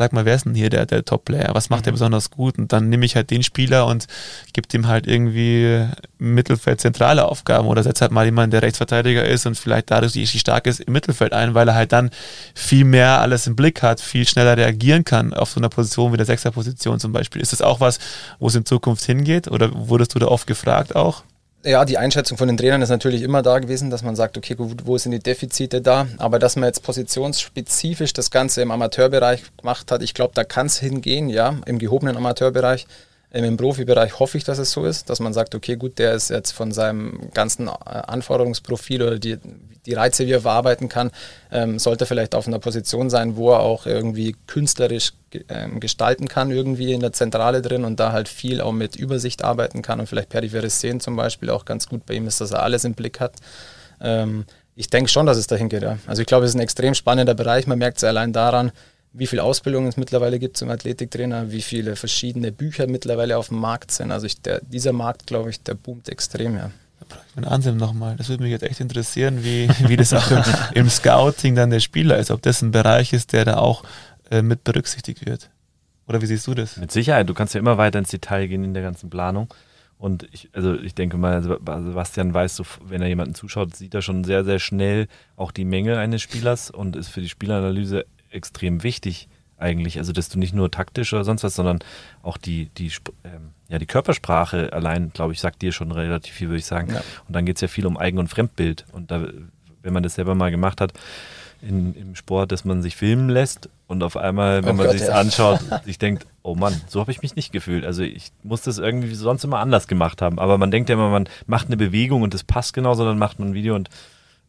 sag mal, wer ist denn hier der, der Top-Player? Was macht der besonders gut? Und dann nehme ich halt den Spieler und gebe ihm halt irgendwie Mittelfeld zentrale Aufgaben oder setze halt mal jemanden, der Rechtsverteidiger ist und vielleicht dadurch die stark ist, im Mittelfeld ein, weil er halt dann viel mehr alles im Blick hat, viel schneller reagieren kann auf so einer Position wie der Sechser-Position zum Beispiel. Ist das auch was, wo es in Zukunft hingeht oder wurdest du da oft gefragt auch? Ja, die Einschätzung von den Trainern ist natürlich immer da gewesen, dass man sagt, okay, gut, wo sind die Defizite da? Aber dass man jetzt positionsspezifisch das Ganze im Amateurbereich gemacht hat, ich glaube, da kann es hingehen, ja, im gehobenen Amateurbereich. Im Profibereich hoffe ich, dass es so ist, dass man sagt, okay, gut, der ist jetzt von seinem ganzen äh, Anforderungsprofil oder die, die Reize, wie er verarbeiten kann, ähm, sollte vielleicht auf einer Position sein, wo er auch irgendwie künstlerisch ähm, gestalten kann, irgendwie in der Zentrale drin und da halt viel auch mit Übersicht arbeiten kann und vielleicht periphere Szenen zum Beispiel auch ganz gut bei ihm ist, dass er alles im Blick hat. Ähm, ich denke schon, dass es dahin geht. Ja. Also ich glaube, es ist ein extrem spannender Bereich. Man merkt es allein daran, wie viel Ausbildung es mittlerweile gibt zum Athletiktrainer, wie viele verschiedene Bücher mittlerweile auf dem Markt sind. Also ich, der, dieser Markt, glaube ich, der boomt extrem, ja. Mein Anselm nochmal, das würde mich jetzt echt interessieren, wie, wie das auch im, im Scouting dann der Spieler ist, ob das ein Bereich ist, der da auch äh, mit berücksichtigt wird. Oder wie siehst du das? Mit Sicherheit, du kannst ja immer weiter ins Detail gehen in der ganzen Planung. Und ich, also ich denke mal, Sebastian weiß, so, wenn er jemanden zuschaut, sieht er schon sehr, sehr schnell auch die Menge eines Spielers und ist für die Spielanalyse extrem wichtig eigentlich. Also, dass du nicht nur taktisch oder sonst was, sondern auch die, die, ähm, ja, die Körpersprache allein, glaube ich, sagt dir schon relativ viel, würde ich sagen. Ja. Und dann geht es ja viel um Eigen- und Fremdbild. Und da, wenn man das selber mal gemacht hat, in, im Sport, dass man sich filmen lässt und auf einmal, wenn Oh man sich ja. anschaut, sich denkt, oh Mann, so habe ich mich nicht gefühlt. Also ich muss das irgendwie sonst immer anders gemacht haben. Aber man denkt ja immer, man macht eine Bewegung und das passt genau, sondern macht man ein Video und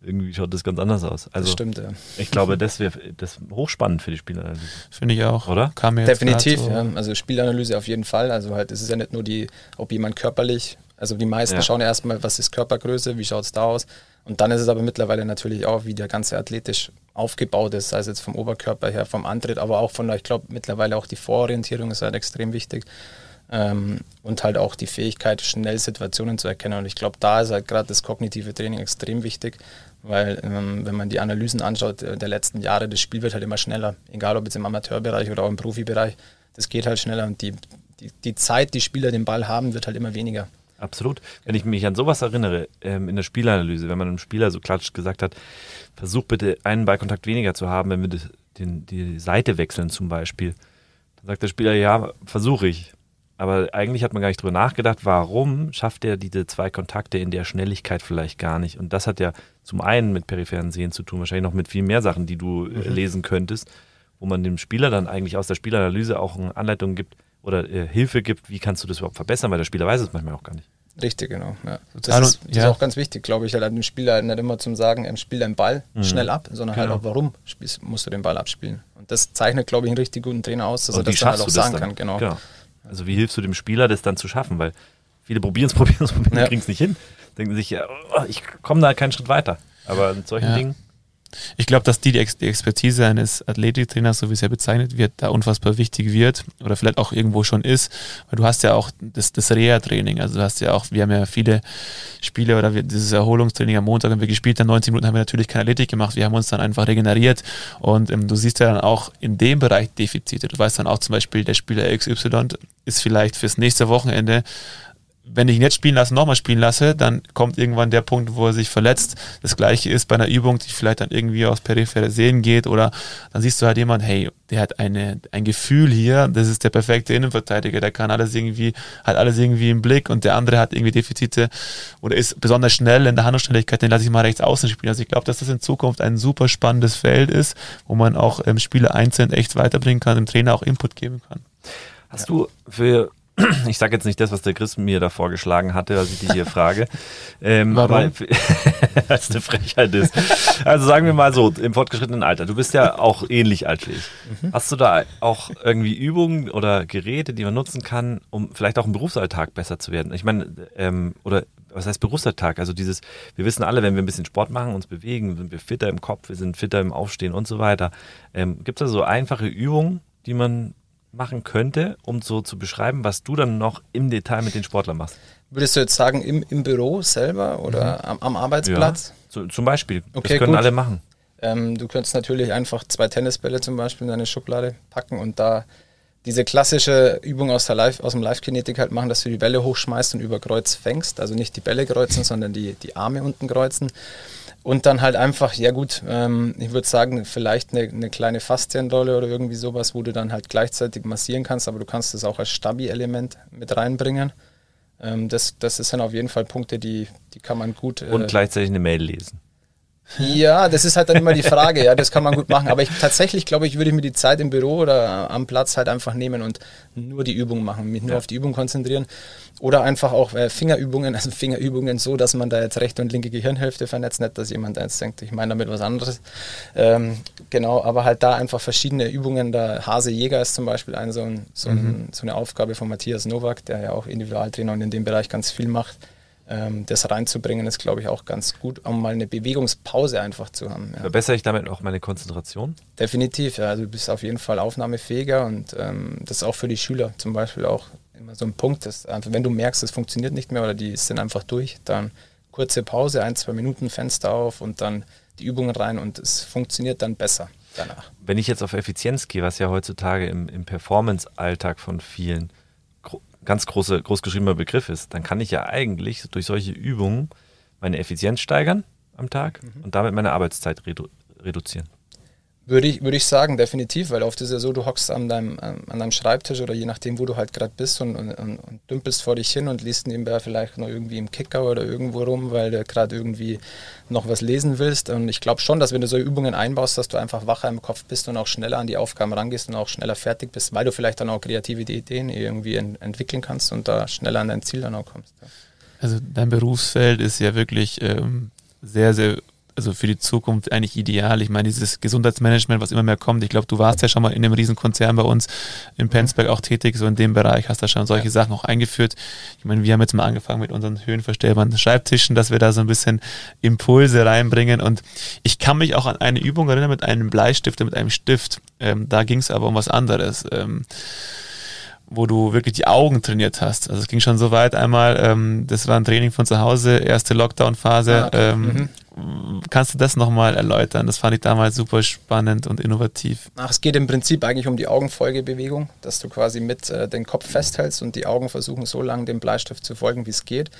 irgendwie schaut das ganz anders aus. Das Also stimmt, ja. ich glaube, das wäre das hochspannend für die Spieleranalyse. Finde ich auch. Oder? Kam mir Definitiv, so. ja. Also Spielanalyse auf jeden Fall. Also halt, es ist ja nicht nur die, ob jemand körperlich, also die meisten Ja. schauen ja erstmal, was ist Körpergröße, wie schaut es da aus. Und dann ist es aber mittlerweile natürlich auch, wie der ganze athletisch aufgebaut ist, sei es jetzt vom Oberkörper her, vom Antritt, aber auch von, der- ich glaube, mittlerweile auch die Vororientierung ist halt extrem wichtig. Ähm, und halt auch die Fähigkeit, schnell Situationen zu erkennen. Und ich glaube, da ist halt gerade das kognitive Training extrem wichtig, weil ähm, wenn man die Analysen anschaut äh, der letzten Jahre, das Spiel wird halt immer schneller, egal ob jetzt im Amateurbereich oder auch im Profibereich, das geht halt schneller und die, die, die Zeit, die Spieler den Ball haben, wird halt immer weniger. Absolut. Wenn ich mich an sowas erinnere, ähm, in der Spielanalyse, wenn man einem Spieler so klatsch gesagt hat, versuch bitte einen Ballkontakt weniger zu haben, wenn wir den, die Seite wechseln zum Beispiel. Dann sagt der Spieler, ja, versuche ich. Aber eigentlich hat man gar nicht drüber nachgedacht, warum schafft er diese zwei Kontakte in der Schnelligkeit vielleicht gar nicht. Und das hat ja zum einen mit peripheren Sehen zu tun, wahrscheinlich noch mit viel mehr Sachen, die du äh, mhm. lesen könntest, wo man dem Spieler dann eigentlich aus der Spielanalyse auch eine Anleitung gibt oder äh, Hilfe gibt, wie kannst du das überhaupt verbessern, weil der Spieler weiß es manchmal auch gar nicht. Richtig, genau. Ja. Das, ist, das ja. ist, auch ganz wichtig, glaube ich, halt dem Spieler nicht immer zum Sagen, ähm, spiel deinen Ball mhm. schnell ab, sondern halt genau. halt auch, warum musst du den Ball abspielen. Und das zeichnet, glaube ich, einen richtig guten Trainer aus, dass Und er das dann halt auch sagen dann? kann. Genau. genau. Also wie hilfst du dem Spieler, das dann zu schaffen? Weil viele probieren es, probieren es, probieren, ja. kriegen es nicht hin. Denken sich, ja, oh, ich komme da keinen Schritt weiter. Aber in solchen ja. Dingen. Ich glaube, dass die, die Expertise eines Athletiktrainers, so wie es ja bezeichnet wird, da unfassbar wichtig wird oder vielleicht auch irgendwo schon ist, weil du hast ja auch das, das Reha-Training, also du hast ja auch, wir haben ja viele Spiele oder wir, dieses Erholungstraining am Montag haben wir gespielt, dann 90 Minuten haben wir natürlich keine Athletik gemacht, wir haben uns dann einfach regeneriert. Und ähm, du siehst ja dann auch in dem Bereich Defizite. Du weißt dann auch zum Beispiel, der Spieler XY ist vielleicht fürs nächste Wochenende wenn ich ihn jetzt spielen lasse, nochmal spielen lasse, dann kommt irgendwann der Punkt, wo er sich verletzt. Das gleiche ist bei einer Übung, die vielleicht dann irgendwie aus periphere Sehen geht oder dann siehst du halt jemand, hey, der hat eine, ein Gefühl hier, das ist der perfekte Innenverteidiger, der kann alles irgendwie, hat alles irgendwie im Blick und der andere hat irgendwie Defizite oder ist besonders schnell in der Handlungsschnelligkeit, den lasse ich mal rechts außen spielen. Also ich glaube, dass das in Zukunft ein super spannendes Feld ist, wo man auch ähm, Spieler einzeln echt weiterbringen kann, dem Trainer auch Input geben kann. Hast ja. du für ich sage jetzt nicht das, was der Chris mir da vorgeschlagen hatte, was ich dich hier frage. Ähm, Warum? Weil es eine Frechheit ist. Also sagen wir mal so, im fortgeschrittenen Alter. Du bist ja auch ähnlich alt wie ich. Mhm. Hast du da auch irgendwie Übungen oder Geräte, die man nutzen kann, um vielleicht auch im Berufsalltag besser zu werden? Ich meine, ähm, oder was heißt Berufsalltag? Also dieses, wir wissen alle, wenn wir ein bisschen Sport machen, uns bewegen, sind wir fitter im Kopf, wir sind fitter im Aufstehen und so weiter. Ähm, Gibt es da so einfache Übungen, die man machen könnte, um so zu beschreiben, was du dann noch im Detail mit den Sportlern machst? Würdest du jetzt sagen, im, im Büro selber oder mhm. am, am, Arbeitsplatz? Ja, zu, zum Beispiel. Okay, das können gut. alle machen. Ähm, du könntest natürlich einfach zwei Tennisbälle zum Beispiel in deine Schublade packen und da diese klassische Übung aus, der Live, aus dem Live-Kinetik halt machen, dass du die Bälle hochschmeißt und über Kreuz fängst. Also nicht die Bälle kreuzen, sondern die, die Arme unten kreuzen. Und dann halt einfach, ja gut, ähm, ich würde sagen, vielleicht eine, eine kleine Faszienrolle oder irgendwie sowas, wo du dann halt gleichzeitig massieren kannst, aber du kannst das auch als Stabi-Element mit reinbringen. Ähm, das, das sind auf jeden Fall Punkte, die, die kann man gut. Äh, Und gleichzeitig eine Mail lesen. Ja, das ist halt dann immer die Frage, ja, das kann man gut machen. Aber ich tatsächlich glaube ich, würde ich mir die Zeit im Büro oder am Platz halt einfach nehmen und nur die Übung machen, mich nur ja. auf die Übung konzentrieren. Oder einfach auch äh, Fingerübungen, also Fingerübungen so, dass man da jetzt rechte und linke Gehirnhälfte vernetzt, nicht, dass jemand jetzt denkt, ich meine damit was anderes. Ähm, genau, aber halt da einfach verschiedene Übungen. Der Hase Jäger ist zum Beispiel ein, so, ein, so, ein, mhm. so eine Aufgabe von Matthias Nowak, der ja auch Individualtrainer und in dem Bereich ganz viel macht ähm, das reinzubringen, ist, glaube ich, auch ganz gut, um mal eine Bewegungspause einfach zu haben. Ja. Verbessere ich damit auch meine Konzentration? Definitiv, ja. Also du bist auf jeden Fall aufnahmefähiger und ähm, das ist auch für die Schüler zum Beispiel auch immer so ein Punkt, dass einfach, wenn du merkst, es funktioniert nicht mehr oder die sind einfach durch, dann kurze Pause, ein, zwei Minuten Fenster auf und dann die Übungen rein und es funktioniert dann besser danach. Wenn ich jetzt auf Effizienz gehe, was ja heutzutage im, im Performance-Alltag von vielen ganz große, großgeschriebener Begriff ist, dann kann ich ja eigentlich durch solche Übungen meine Effizienz steigern am Tag mhm. und damit meine Arbeitszeit redu reduzieren. Würde ich, würde ich sagen, definitiv, weil oft ist ja so, du hockst an deinem, an deinem Schreibtisch oder je nachdem, wo du halt gerade bist und, und, und, dümpelst vor dich hin und liest nebenbei vielleicht noch irgendwie im Kicker oder irgendwo rum, weil du gerade irgendwie noch was lesen willst. Und ich glaube schon, dass wenn du so Übungen einbaust, dass du einfach wacher im Kopf bist und auch schneller an die Aufgaben rangehst und auch schneller fertig bist, weil du vielleicht dann auch kreative Ideen irgendwie ent entwickeln kannst und da schneller an dein Ziel dann auch kommst. Also dein Berufsfeld ist ja wirklich ähm, sehr, sehr also für die Zukunft eigentlich ideal. Ich meine, dieses Gesundheitsmanagement, was immer mehr kommt, ich glaube, du warst ja schon mal in einem Riesenkonzern bei uns in Penzberg auch tätig, so in dem Bereich, hast da schon solche ja. Sachen auch eingeführt. Ich meine, wir haben jetzt mal angefangen mit unseren höhenverstellbaren Schreibtischen, dass wir da so ein bisschen Impulse reinbringen und ich kann mich auch an eine Übung erinnern mit einem Bleistift mit einem Stift. Ähm, da ging es aber um was anderes. Ähm, wo du wirklich die Augen trainiert hast. Also es ging schon so weit einmal, ähm, das war ein Training von zu Hause, erste Lockdown-Phase, ah, okay. ähm, mhm kannst du das nochmal erläutern? Das fand ich damals super spannend und innovativ. Ach, es geht im Prinzip eigentlich um die Augenfolgebewegung, dass du quasi mit äh, den Kopf festhältst und die Augen versuchen so lange dem Bleistift zu folgen, wie es geht.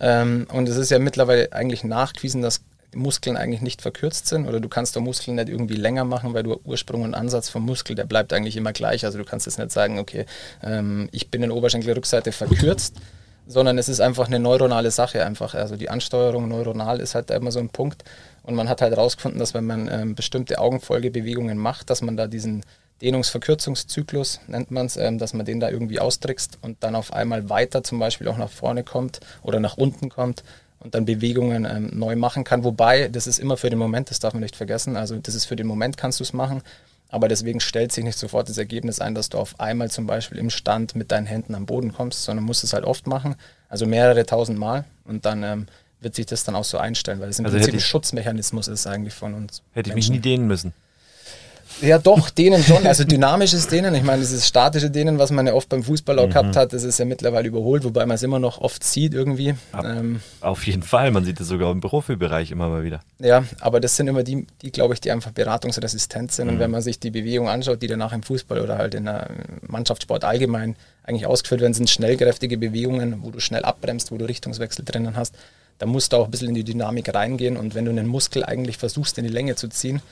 Ähm, und es ist ja mittlerweile eigentlich nachgewiesen, dass Muskeln eigentlich nicht verkürzt sind oder du kannst den Muskel nicht irgendwie länger machen, weil du Ursprung und Ansatz vom Muskel, der bleibt eigentlich immer gleich. Also du kannst jetzt nicht sagen, okay, ähm, ich bin in Oberschenkelrückseite verkürzt, sondern es ist einfach eine neuronale Sache einfach. Also die Ansteuerung neuronal ist halt immer so ein Punkt. Und man hat halt herausgefunden, dass wenn man ähm, bestimmte Augenfolgebewegungen macht, dass man da diesen Dehnungsverkürzungszyklus, nennt man es, ähm, dass man den da irgendwie austrickst und dann auf einmal weiter zum Beispiel auch nach vorne kommt oder nach unten kommt und dann Bewegungen ähm, neu machen kann. Wobei, das ist immer für den Moment, das darf man nicht vergessen. Also das ist für den Moment kannst du es machen. Aber deswegen stellt sich nicht sofort das Ergebnis ein, dass du auf einmal zum Beispiel im Stand mit deinen Händen am Boden kommst, sondern musst es halt oft machen, also mehrere tausend Mal und dann ähm, wird sich das dann auch so einstellen, weil es im also Prinzip ein Schutzmechanismus ist eigentlich von uns. Hätte Menschen. ich mich nie dehnen müssen. Ja, doch, denen schon. Also dynamisches Dehnen. Ich meine, dieses statische Dehnen, was man ja oft beim Fußball auch mhm. gehabt hat, das ist ja mittlerweile überholt, wobei man es immer noch oft sieht irgendwie. Ähm, Auf jeden Fall, man sieht es sogar im Profibereich immer mal wieder. Ja, aber das sind immer die, die glaube ich, die einfach beratungsresistent sind. Mhm. Und wenn man sich die Bewegung anschaut, die danach im Fußball oder halt in der Mannschaftssport allgemein eigentlich ausgeführt werden, sind schnellkräftige Bewegungen, wo du schnell abbremst, wo du Richtungswechsel drinnen hast. Da musst du auch ein bisschen in die Dynamik reingehen und wenn du einen Muskel eigentlich versuchst, in die Länge zu ziehen,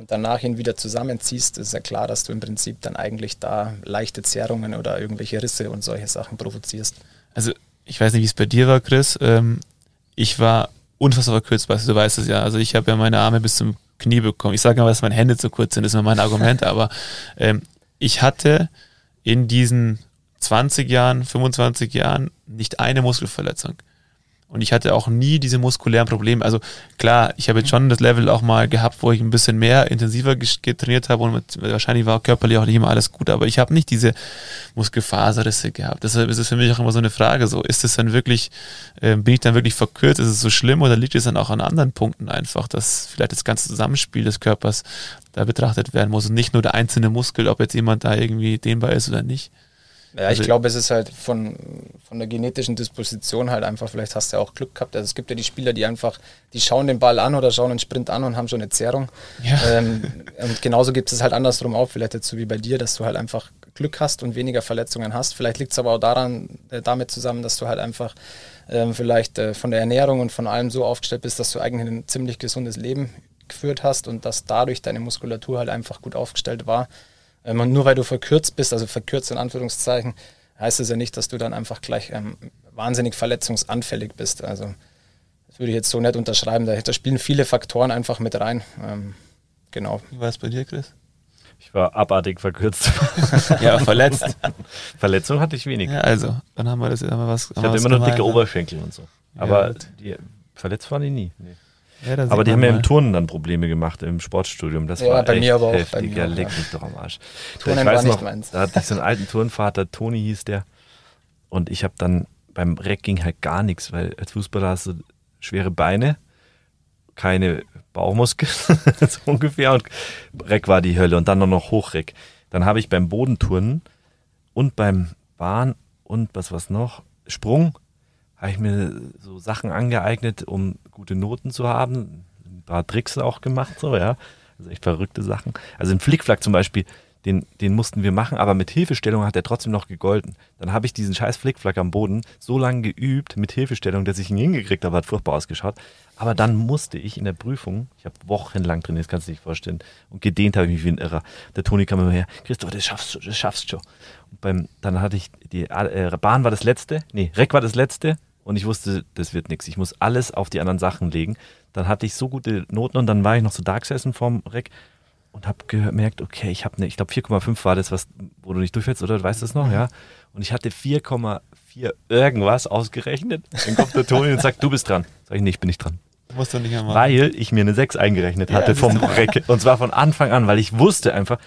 und danach ihn wieder zusammenziehst, ist ja klar, dass du im Prinzip dann eigentlich da leichte Zerrungen oder irgendwelche Risse und solche Sachen provozierst. Also ich weiß nicht, wie es bei dir war, Chris. Ähm, ich war unfassbar verkürzt, weißt du, du weißt es ja. Also ich habe ja meine Arme bis zum Knie bekommen. Ich sage mal, dass meine Hände zu kurz sind, das ist nur mein Argument, aber ähm, ich hatte in diesen 20 Jahren, 25 Jahren nicht eine Muskelverletzung. Und ich hatte auch nie diese muskulären Probleme. Also klar, ich habe jetzt schon das Level auch mal gehabt, wo ich ein bisschen mehr intensiver getrainiert habe und mit, wahrscheinlich war körperlich auch nicht immer alles gut, aber ich habe nicht diese Muskelfaserrisse gehabt. Deshalb ist es für mich auch immer so eine Frage, so ist es dann wirklich, äh, bin ich dann wirklich verkürzt, ist es so schlimm oder liegt es dann auch an anderen Punkten einfach, dass vielleicht das ganze Zusammenspiel des Körpers da betrachtet werden muss und nicht nur der einzelne Muskel, ob jetzt jemand da irgendwie dehnbar ist oder nicht. Ja, also ich glaube, es ist halt von, von der genetischen Disposition halt einfach, vielleicht hast du ja auch Glück gehabt. Also es gibt ja die Spieler, die einfach, die schauen den Ball an oder schauen einen Sprint an und haben schon eine Zerrung. Ja. Ähm, und genauso gibt es halt andersrum auch, vielleicht jetzt so wie bei dir, dass du halt einfach Glück hast und weniger Verletzungen hast. Vielleicht liegt es aber auch daran, äh, damit zusammen, dass du halt einfach ähm, vielleicht äh, von der Ernährung und von allem so aufgestellt bist, dass du eigentlich ein ziemlich gesundes Leben geführt hast und dass dadurch deine Muskulatur halt einfach gut aufgestellt war. Ähm, nur weil du verkürzt bist, also verkürzt in Anführungszeichen, heißt es ja nicht, dass du dann einfach gleich ähm, wahnsinnig verletzungsanfällig bist. Also das würde ich jetzt so nicht unterschreiben. Da, da spielen viele Faktoren einfach mit rein. Ähm, genau. Wie war es bei dir, Chris? Ich war abartig verkürzt. ja, verletzt. Verletzung hatte ich wenig. Ja, also, dann haben wir das wir was. Ich hatte immer nur dicke Oberschenkel und so. Aber ja, die, verletzt waren die nie. Nee. Ja, aber die haben ja im Turnen dann Probleme gemacht, im Sportstudium. Das ja, war bei echt mir aber auch. Heftiger, leck mich doch am Arsch. Turnen ich weiß noch, meins. da hatte ich so einen alten Turnvater, Toni hieß der. Und ich habe dann, beim Reck ging halt gar nichts, weil als Fußballer hast du schwere Beine, keine Bauchmuskeln, so ungefähr. Und Reck war die Hölle und dann noch Hochreck. Dann habe ich beim Bodenturnen und beim Bahn und was was noch, Sprung, habe ich mir so Sachen angeeignet, um gute Noten zu haben. Ein paar Tricks auch gemacht, so, ja. Also echt verrückte Sachen. Also ein Flickflack zum Beispiel, den, den mussten wir machen, aber mit Hilfestellung hat er trotzdem noch gegolten. Dann habe ich diesen scheiß Flickflack am Boden so lange geübt mit Hilfestellung, dass ich ihn hingekriegt habe, hat furchtbar ausgeschaut. Aber dann musste ich in der Prüfung, ich habe wochenlang trainiert, das kannst du dir nicht vorstellen, und gedehnt habe ich mich wie ein Irrer. Der Toni kam immer her, Christoph, das schaffst du, das schaffst du. Und beim, dann hatte ich, die äh, Bahn war das letzte, nee, Reck war das letzte, und ich wusste, das wird nichts. Ich muss alles auf die anderen Sachen legen. Dann hatte ich so gute Noten und dann war ich noch so da gesessen vorm Reck und habe gemerkt, okay, ich habe eine, ich glaube 4,5 war das, was, wo du nicht durchfällst, oder? Du weißt das noch, mhm. ja? Und ich hatte 4,4 irgendwas ausgerechnet. Dann kommt der Toni und sagt, du bist dran. Sag ich, nee, ich bin nicht dran. Musst du nicht Weil ich mir eine 6 eingerechnet hatte ja, vom Reck. Und zwar von Anfang an, weil ich wusste einfach,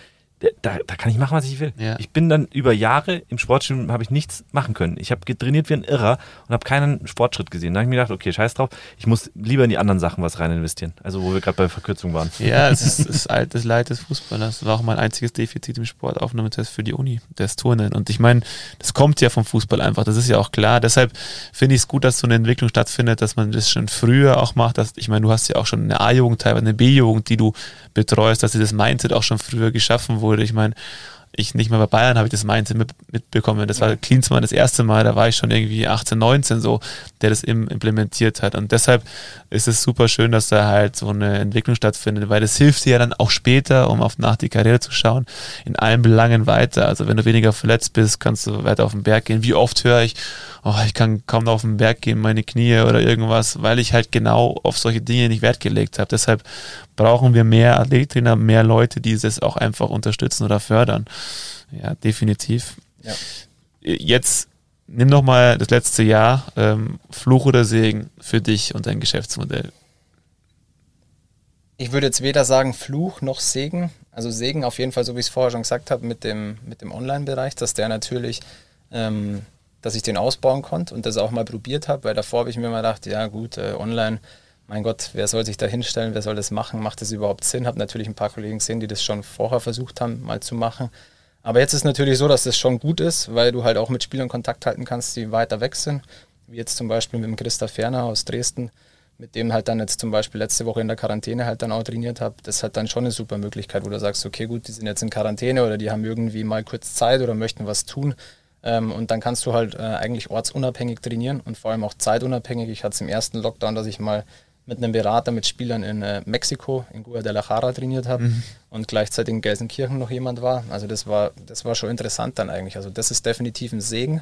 da, da kann ich machen, was ich will. Ja. Ich bin dann über Jahre im Sportstudium habe ich nichts machen können. Ich habe getrainiert wie ein Irrer und habe keinen Sportschritt gesehen. Da habe ich mir gedacht, okay, scheiß drauf, ich muss lieber in die anderen Sachen was rein investieren. Also wo wir gerade bei Verkürzung waren. Ja, es ist das altes Leid des Fußballers. Das war auch mein einziges Defizit im Sportaufnahmetest für die Uni, das Turnen. Und ich meine, das kommt ja vom Fußball einfach, das ist ja auch klar. Deshalb finde ich es gut, dass so eine Entwicklung stattfindet, dass man das schon früher auch macht. Dass, ich meine, du hast ja auch schon eine A-Jugend, teilweise eine B-Jugend, die du betreust, dass dieses Mindset auch schon früher geschaffen wurde. Ich meine, ich nicht mal bei Bayern habe ich das Mindset mit, mitbekommen. Das war Klinsmann das erste Mal, da war ich schon irgendwie 18, 19 so, der das im, implementiert hat. Und deshalb ist es super schön, dass da halt so eine Entwicklung stattfindet, weil das hilft dir ja dann auch später, um auf nach die Karriere zu schauen, in allen Belangen weiter. Also wenn du weniger verletzt bist, kannst du weiter auf den Berg gehen. Wie oft höre ich, oh, ich kann kaum noch auf den Berg gehen, meine Knie oder irgendwas, weil ich halt genau auf solche Dinge nicht Wert gelegt habe. Deshalb brauchen wir mehr Athletiktrainer, mehr Leute, die das auch einfach unterstützen oder fördern. Ja, definitiv. Ja. Jetzt nimm noch mal das letzte Jahr, ähm, Fluch oder Segen für dich und dein Geschäftsmodell. Ich würde jetzt weder sagen Fluch noch Segen. Also Segen auf jeden Fall, so wie ich es vorher schon gesagt habe, mit dem, mit dem Online-Bereich, dass der natürlich ähm, dass ich den ausbauen konnte und das auch mal probiert habe, weil davor habe ich mir immer gedacht, ja gut, äh, online, mein Gott, wer soll sich da hinstellen, wer soll das machen, macht das überhaupt Sinn? Habe natürlich ein paar Kollegen gesehen, die das schon vorher versucht haben, mal zu machen. Aber jetzt ist natürlich so, dass das schon gut ist, weil du halt auch mit Spielern Kontakt halten kannst, die weiter weg sind, wie jetzt zum Beispiel mit dem Christa Ferner aus Dresden, mit dem halt dann jetzt zum Beispiel letzte Woche in der Quarantäne halt dann auch trainiert habe, das ist halt dann schon eine super Möglichkeit, wo du sagst, okay, gut, die sind jetzt in Quarantäne oder die haben irgendwie mal kurz Zeit oder möchten was tun. Ähm, und dann kannst du halt äh, eigentlich ortsunabhängig trainieren und vor allem auch zeitunabhängig. Ich hatte es im ersten Lockdown, dass ich mal mit einem Berater mit Spielern in äh, Mexiko, in Guadalajara trainiert habe mhm. und gleichzeitig in Gelsenkirchen noch jemand war. Also das war, das war schon interessant dann eigentlich. Also das ist definitiv ein Segen.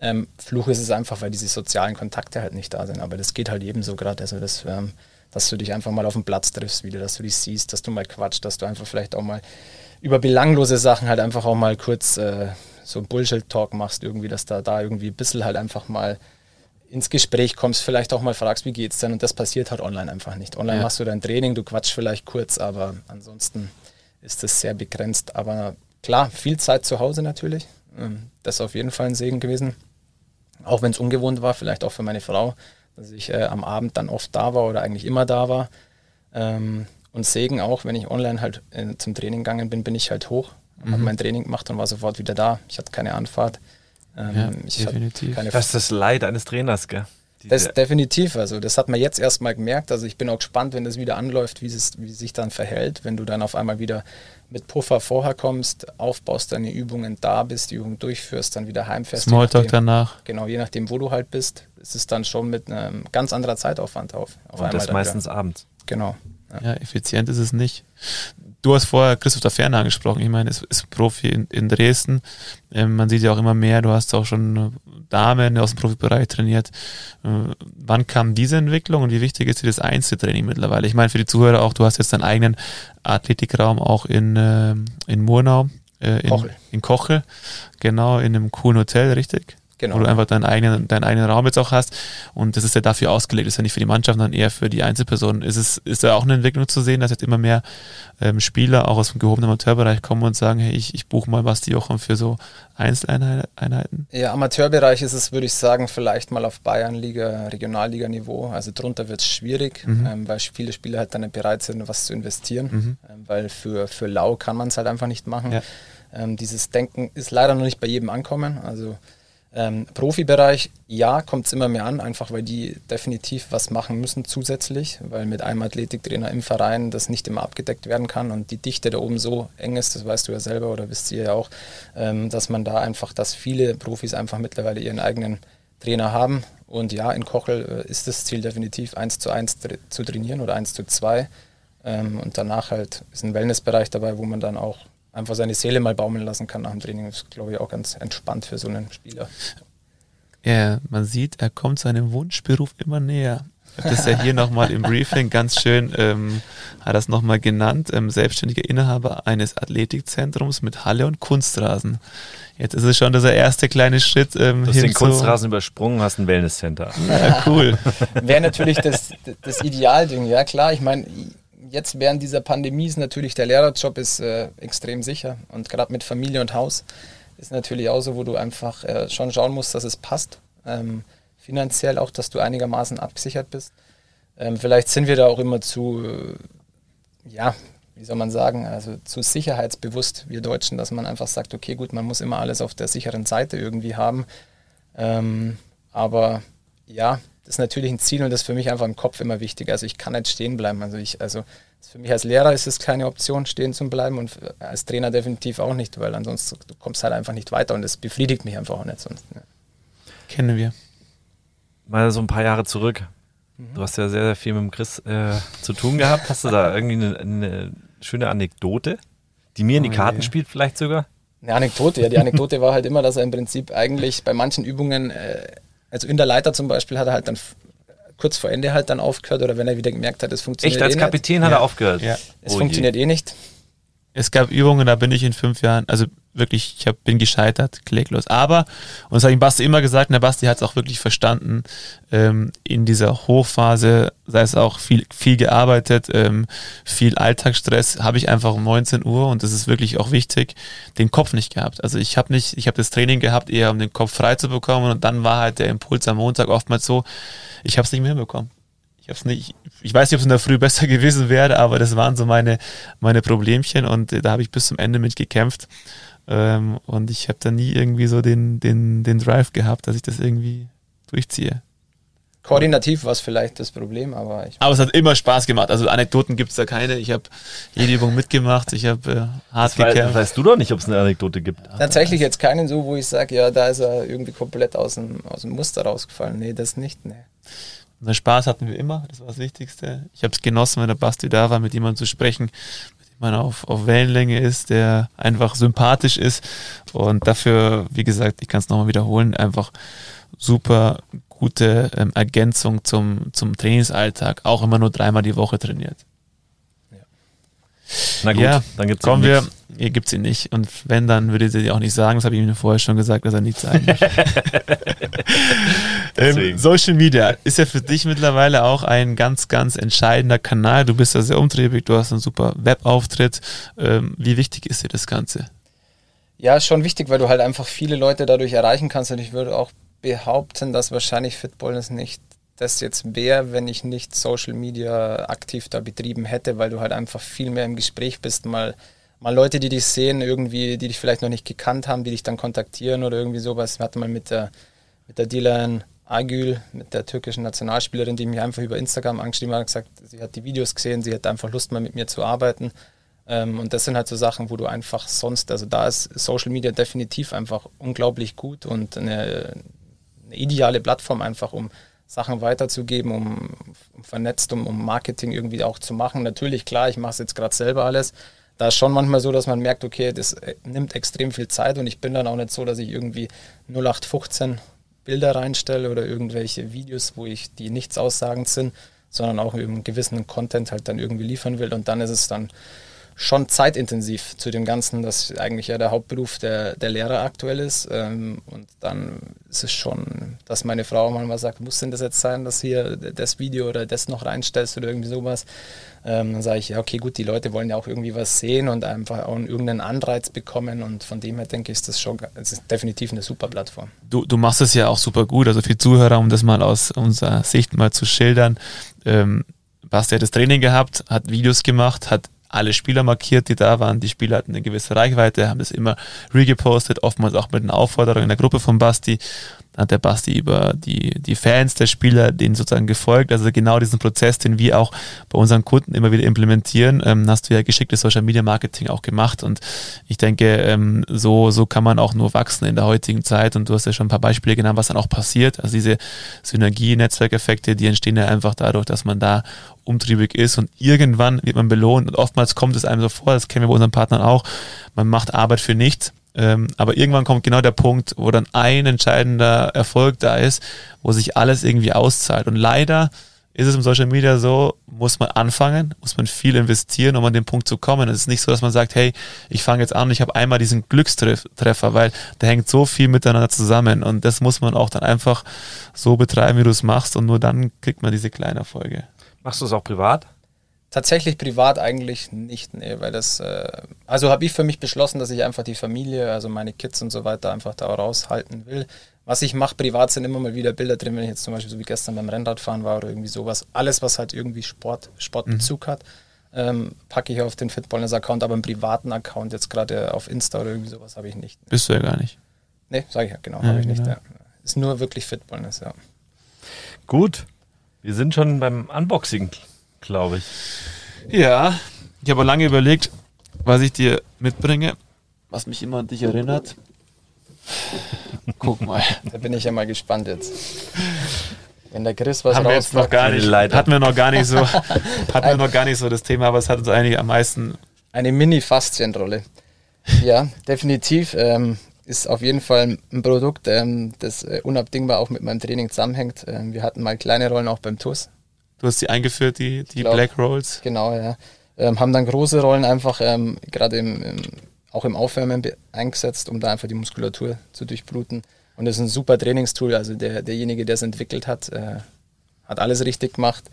Ähm, Fluch ist es einfach, weil diese sozialen Kontakte halt nicht da sind. Aber das geht halt jedem so gerade. Also das, ähm, dass du dich einfach mal auf dem Platz triffst wieder, dass du dich siehst, dass du mal quatscht, dass du einfach vielleicht auch mal über belanglose Sachen halt einfach auch mal kurz äh, so Bullshit-Talk machst, irgendwie, dass da, da irgendwie ein bisschen halt einfach mal ins Gespräch kommst, vielleicht auch mal fragst, wie geht's denn? Und das passiert halt online einfach nicht. Online ja. machst du dein Training, du quatschst vielleicht kurz, aber ansonsten ist das sehr begrenzt. Aber klar, viel Zeit zu Hause natürlich. Ähm, das ist auf jeden Fall ein Segen gewesen. Auch wenn es ungewohnt war, vielleicht auch für meine Frau, dass ich äh, am Abend dann oft da war oder eigentlich immer da war. Ähm, und Segen auch, wenn ich online halt äh, zum Training gegangen bin, bin ich halt hoch mhm. habe mein Training gemacht und war sofort wieder da. Ich hatte keine Anfahrt. Ähm, ja, definitiv. das ist das Leid eines Trainers, gell? Das definitiv, also das hat man jetzt erstmal gemerkt. Also ich bin auch gespannt, wenn das wieder anläuft, wie es wie sich dann verhält, wenn du dann auf einmal wieder mit Puffer vorher kommst, aufbaust deine Übungen da bist, die Übung durchführst, dann wieder heimfährst. Smalltalk danach. Genau, je nachdem, wo du halt bist, ist es dann schon mit einem ganz anderer Zeitaufwand auf. auf Und das meistens wieder. abends. Genau. Ja. effizient ist es nicht. Du hast vorher Christoph Ferner angesprochen. Ich meine, es ist Profi in, in Dresden. Ähm, man sieht ja auch immer mehr. Du hast auch schon Damen aus dem Profibereich trainiert. Äh, wann kam diese Entwicklung und wie wichtig ist dir das Einzeltraining mittlerweile? Ich meine, für die Zuhörer auch, du hast jetzt deinen eigenen Athletikraum auch in, äh, in Murnau. Äh, in, Kochel. in Kochel, genau, in einem coolen Hotel, richtig? Genau. Wo du einfach deinen eigenen, deinen eigenen Raum jetzt auch hast. Und das ist ja dafür ausgelegt. Das ist ja nicht für die Mannschaft, sondern eher für die Einzelpersonen. Ist es, ist da auch eine Entwicklung zu sehen, dass jetzt immer mehr ähm, Spieler auch aus dem gehobenen Amateurbereich kommen und sagen, hey, ich, ich buche mal was die Jochen für so Einzeleinheiten? Ja, Amateurbereich ist es, würde ich sagen, vielleicht mal auf Bayernliga, Regionalliga-Niveau. Also drunter wird es schwierig, mhm. ähm, weil viele Spieler halt dann nicht bereit sind, was zu investieren. Mhm. Ähm, weil für, für Lau kann man es halt einfach nicht machen. Ja. Ähm, dieses Denken ist leider noch nicht bei jedem ankommen. Also ähm, Profibereich, ja, kommt es immer mehr an, einfach weil die definitiv was machen müssen zusätzlich, weil mit einem Athletiktrainer im Verein das nicht immer abgedeckt werden kann und die Dichte da oben so eng ist, das weißt du ja selber oder wisst ihr ja auch, ähm, dass man da einfach, dass viele Profis einfach mittlerweile ihren eigenen Trainer haben. Und ja, in Kochel äh, ist das Ziel definitiv 1 zu 1 zu trainieren oder 1 zu 2. Ähm, und danach halt ist ein Wellnessbereich dabei, wo man dann auch einfach seine Seele mal baumeln lassen kann nach dem Training. Das ist, glaube ich, auch ganz entspannt für so einen Spieler. Ja, man sieht, er kommt seinem Wunschberuf immer näher. Das ist ja hier nochmal im Briefing ganz schön, ähm, hat das nochmal genannt, ähm, selbstständiger Inhaber eines Athletikzentrums mit Halle und Kunstrasen. Jetzt ist es schon dieser erste kleine Schritt. Ähm, du hast den Kunstrasen übersprungen, hast ein Wellnesscenter. Ja, cool. Wäre natürlich das, das Idealding, ja klar. Ich meine, jetzt während dieser Pandemie ist natürlich der Lehrerjob ist äh, extrem sicher und gerade mit Familie und Haus ist natürlich auch so, wo du einfach äh, schon schauen musst, dass es passt. Ähm, finanziell auch, dass du einigermaßen abgesichert bist. Ähm, vielleicht sind wir da auch immer zu, äh, ja, wie soll man sagen, also zu sicherheitsbewusst, wir Deutschen, dass man einfach sagt, okay, gut, man muss immer alles auf der sicheren Seite irgendwie haben. Ähm, aber ja, das ist natürlich ein Ziel und das ist für mich einfach im Kopf immer wichtig. Also ich kann nicht stehen bleiben. Also ich, also für mich als Lehrer ist es keine Option, stehen zu bleiben und als Trainer definitiv auch nicht, weil ansonsten du kommst halt einfach nicht weiter und das befriedigt mich einfach auch nicht sonst. Ja. Kennen wir. Mal so ein paar Jahre zurück. Mhm. Du hast ja sehr, sehr viel mit dem Chris äh, zu tun gehabt. Hast du da irgendwie eine, eine schöne Anekdote, die mir in die oh Karten oh, spielt vielleicht sogar? Eine Anekdote, ja. Die Anekdote war halt immer, dass er im Prinzip eigentlich bei manchen Übungen, äh, also in der Leiter zum Beispiel, hat er halt dann kurz vor Ende halt dann aufgehört oder wenn er wieder gemerkt hat, es funktioniert Echt, als eh Kapitän nicht. hat er aufgehört? Ja. Es oh funktioniert je. eh nicht. Es gab Übungen, da bin ich in fünf Jahren, also wirklich, ich hab, bin gescheitert, kläglos. Aber, und das habe ich Basti immer gesagt, und der Basti hat es auch wirklich verstanden, ähm, in dieser Hochphase, sei es auch viel, viel gearbeitet, ähm, viel Alltagsstress, habe ich einfach um 19 Uhr, und das ist wirklich auch wichtig, den Kopf nicht gehabt. Also ich habe nicht, ich habe das Training gehabt, eher um den Kopf frei zu bekommen, und dann war halt der Impuls am Montag oftmals so, ich habe es nicht mehr hinbekommen. Ich hab's nicht, ich weiß nicht, ob es in der Früh besser gewesen wäre, aber das waren so meine, meine Problemchen und da habe ich bis zum Ende mit gekämpft. Ähm, und ich habe da nie irgendwie so den, den, den Drive gehabt, dass ich das irgendwie durchziehe. Koordinativ war es vielleicht das Problem, aber ich. Aber es hat immer Spaß gemacht. Also Anekdoten gibt es da keine. Ich habe jede Übung mitgemacht. Ich habe äh, hart das gekämpft. Weiß, weißt du doch nicht, ob es eine Anekdote gibt. Tatsächlich jetzt keinen so, wo ich sage, ja, da ist er irgendwie komplett aus dem, aus dem Muster rausgefallen. Nee, das nicht. Nee. Und Spaß hatten wir immer, das war das Wichtigste. Ich habe es genossen, wenn der Basti da war, mit jemandem zu sprechen, mit dem man auf, auf Wellenlänge ist, der einfach sympathisch ist. Und dafür, wie gesagt, ich kann es nochmal wiederholen, einfach super gute ähm, Ergänzung zum, zum Trainingsalltag, auch immer nur dreimal die Woche trainiert. Na gut, ja, dann gibt's kommen wir. Hier gibt es ihn nicht. Und wenn, dann würde sie auch nicht sagen. Das habe ich ihm vorher schon gesagt, dass er nicht sein ähm, Social Media ist ja für dich mittlerweile auch ein ganz, ganz entscheidender Kanal. Du bist ja sehr umtriebig, du hast einen super Webauftritt. Ähm, wie wichtig ist dir das Ganze? Ja, schon wichtig, weil du halt einfach viele Leute dadurch erreichen kannst. Und ich würde auch behaupten, dass wahrscheinlich Fitballness nicht das jetzt wäre, wenn ich nicht Social Media aktiv da betrieben hätte, weil du halt einfach viel mehr im Gespräch bist, mal, mal Leute, die dich sehen, irgendwie, die dich vielleicht noch nicht gekannt haben, die dich dann kontaktieren oder irgendwie sowas. Wir hatten mal mit der, mit der Dilan Agül, mit der türkischen Nationalspielerin, die mich einfach über Instagram angeschrieben hat und gesagt, sie hat die Videos gesehen, sie hat einfach Lust mal mit mir zu arbeiten. Ähm, und das sind halt so Sachen, wo du einfach sonst, also da ist Social Media definitiv einfach unglaublich gut und eine, eine ideale Plattform einfach, um Sachen weiterzugeben, um, um vernetzt, um, um Marketing irgendwie auch zu machen. Natürlich, klar, ich mache es jetzt gerade selber alles. Da ist schon manchmal so, dass man merkt, okay, das äh, nimmt extrem viel Zeit und ich bin dann auch nicht so, dass ich irgendwie 0815 Bilder reinstelle oder irgendwelche Videos, wo ich die nichts aussagend sind, sondern auch einen gewissen Content halt dann irgendwie liefern will und dann ist es dann schon zeitintensiv zu dem Ganzen, das eigentlich ja der Hauptberuf der, der Lehrer aktuell ist. Ähm, und dann ist es schon, dass meine Frau manchmal sagt, muss denn das jetzt sein, dass hier das Video oder das noch reinstellst oder irgendwie sowas. Ähm, dann sage ich, ja, okay, gut, die Leute wollen ja auch irgendwie was sehen und einfach auch irgendeinen Anreiz bekommen. Und von dem her denke ich, ist das schon das ist definitiv eine super Plattform. Du, du machst es ja auch super gut. Also für Zuhörer, um das mal aus unserer Sicht mal zu schildern, ähm, Basti hat das Training gehabt, hat Videos gemacht, hat alle Spieler markiert, die da waren. Die Spieler hatten eine gewisse Reichweite, haben das immer regepostet, oftmals auch mit einer Aufforderung in der Gruppe von Basti. Hat der Basti über die, die Fans der Spieler denen sozusagen gefolgt. Also genau diesen Prozess, den wir auch bei unseren Kunden immer wieder implementieren, ähm, hast du ja geschicktes Social Media Marketing auch gemacht. Und ich denke, ähm, so, so kann man auch nur wachsen in der heutigen Zeit. Und du hast ja schon ein paar Beispiele genannt, was dann auch passiert. Also diese Synergie, Netzwerkeffekte, die entstehen ja einfach dadurch, dass man da umtriebig ist und irgendwann wird man belohnt und oftmals kommt es einem so vor, das kennen wir bei unseren Partnern auch, man macht Arbeit für nichts, ähm, aber irgendwann kommt genau der Punkt, wo dann ein entscheidender Erfolg da ist, wo sich alles irgendwie auszahlt und leider ist es im Social Media so, muss man anfangen, muss man viel investieren, um an den Punkt zu kommen. Es ist nicht so, dass man sagt, hey, ich fange jetzt an, ich habe einmal diesen Glückstreffer, weil da hängt so viel miteinander zusammen und das muss man auch dann einfach so betreiben, wie du es machst und nur dann kriegt man diese kleinen Erfolge. Machst du es auch privat? Tatsächlich privat eigentlich nicht, nee, weil das, äh, also habe ich für mich beschlossen, dass ich einfach die Familie, also meine Kids und so weiter einfach da raushalten will. Was ich mache privat sind immer mal wieder Bilder drin, wenn ich jetzt zum Beispiel so wie gestern beim Rennradfahren war oder irgendwie sowas. Alles, was halt irgendwie Sport, Sportbezug mhm. hat, ähm, packe ich auf den Fitballness-Account, aber einen privaten Account, jetzt gerade auf Insta oder irgendwie sowas, habe ich nicht. Bist du ja gar nicht. Nee, sage ich ja, genau, ja, habe ich genau. nicht. Ja. Ist nur wirklich Fitballness, ja. Gut, wir sind schon beim Unboxing glaube ich. Ja, ich habe lange überlegt, was ich dir mitbringe, was mich immer an dich erinnert. Guck mal. Da bin ich ja mal gespannt jetzt. Wenn der Chris was haben wir jetzt noch gar nicht, hatten wir noch gar nicht so, hatten wir noch gar nicht so das Thema, aber es hat uns eigentlich am meisten. Eine Mini-Faszienrolle. Ja, definitiv. Ähm, ist auf jeden Fall ein Produkt, ähm, das äh, unabdingbar auch mit meinem Training zusammenhängt. Ähm, wir hatten mal kleine Rollen auch beim TUS. Du hast die eingeführt, die, die glaub, Black Rolls. Genau, ja. Ähm, haben dann große Rollen einfach ähm, gerade im, im, auch im Aufwärmen eingesetzt, um da einfach die Muskulatur zu durchbluten. Und das ist ein super Trainingstool. Also der, derjenige, der es entwickelt hat, äh, hat alles richtig gemacht.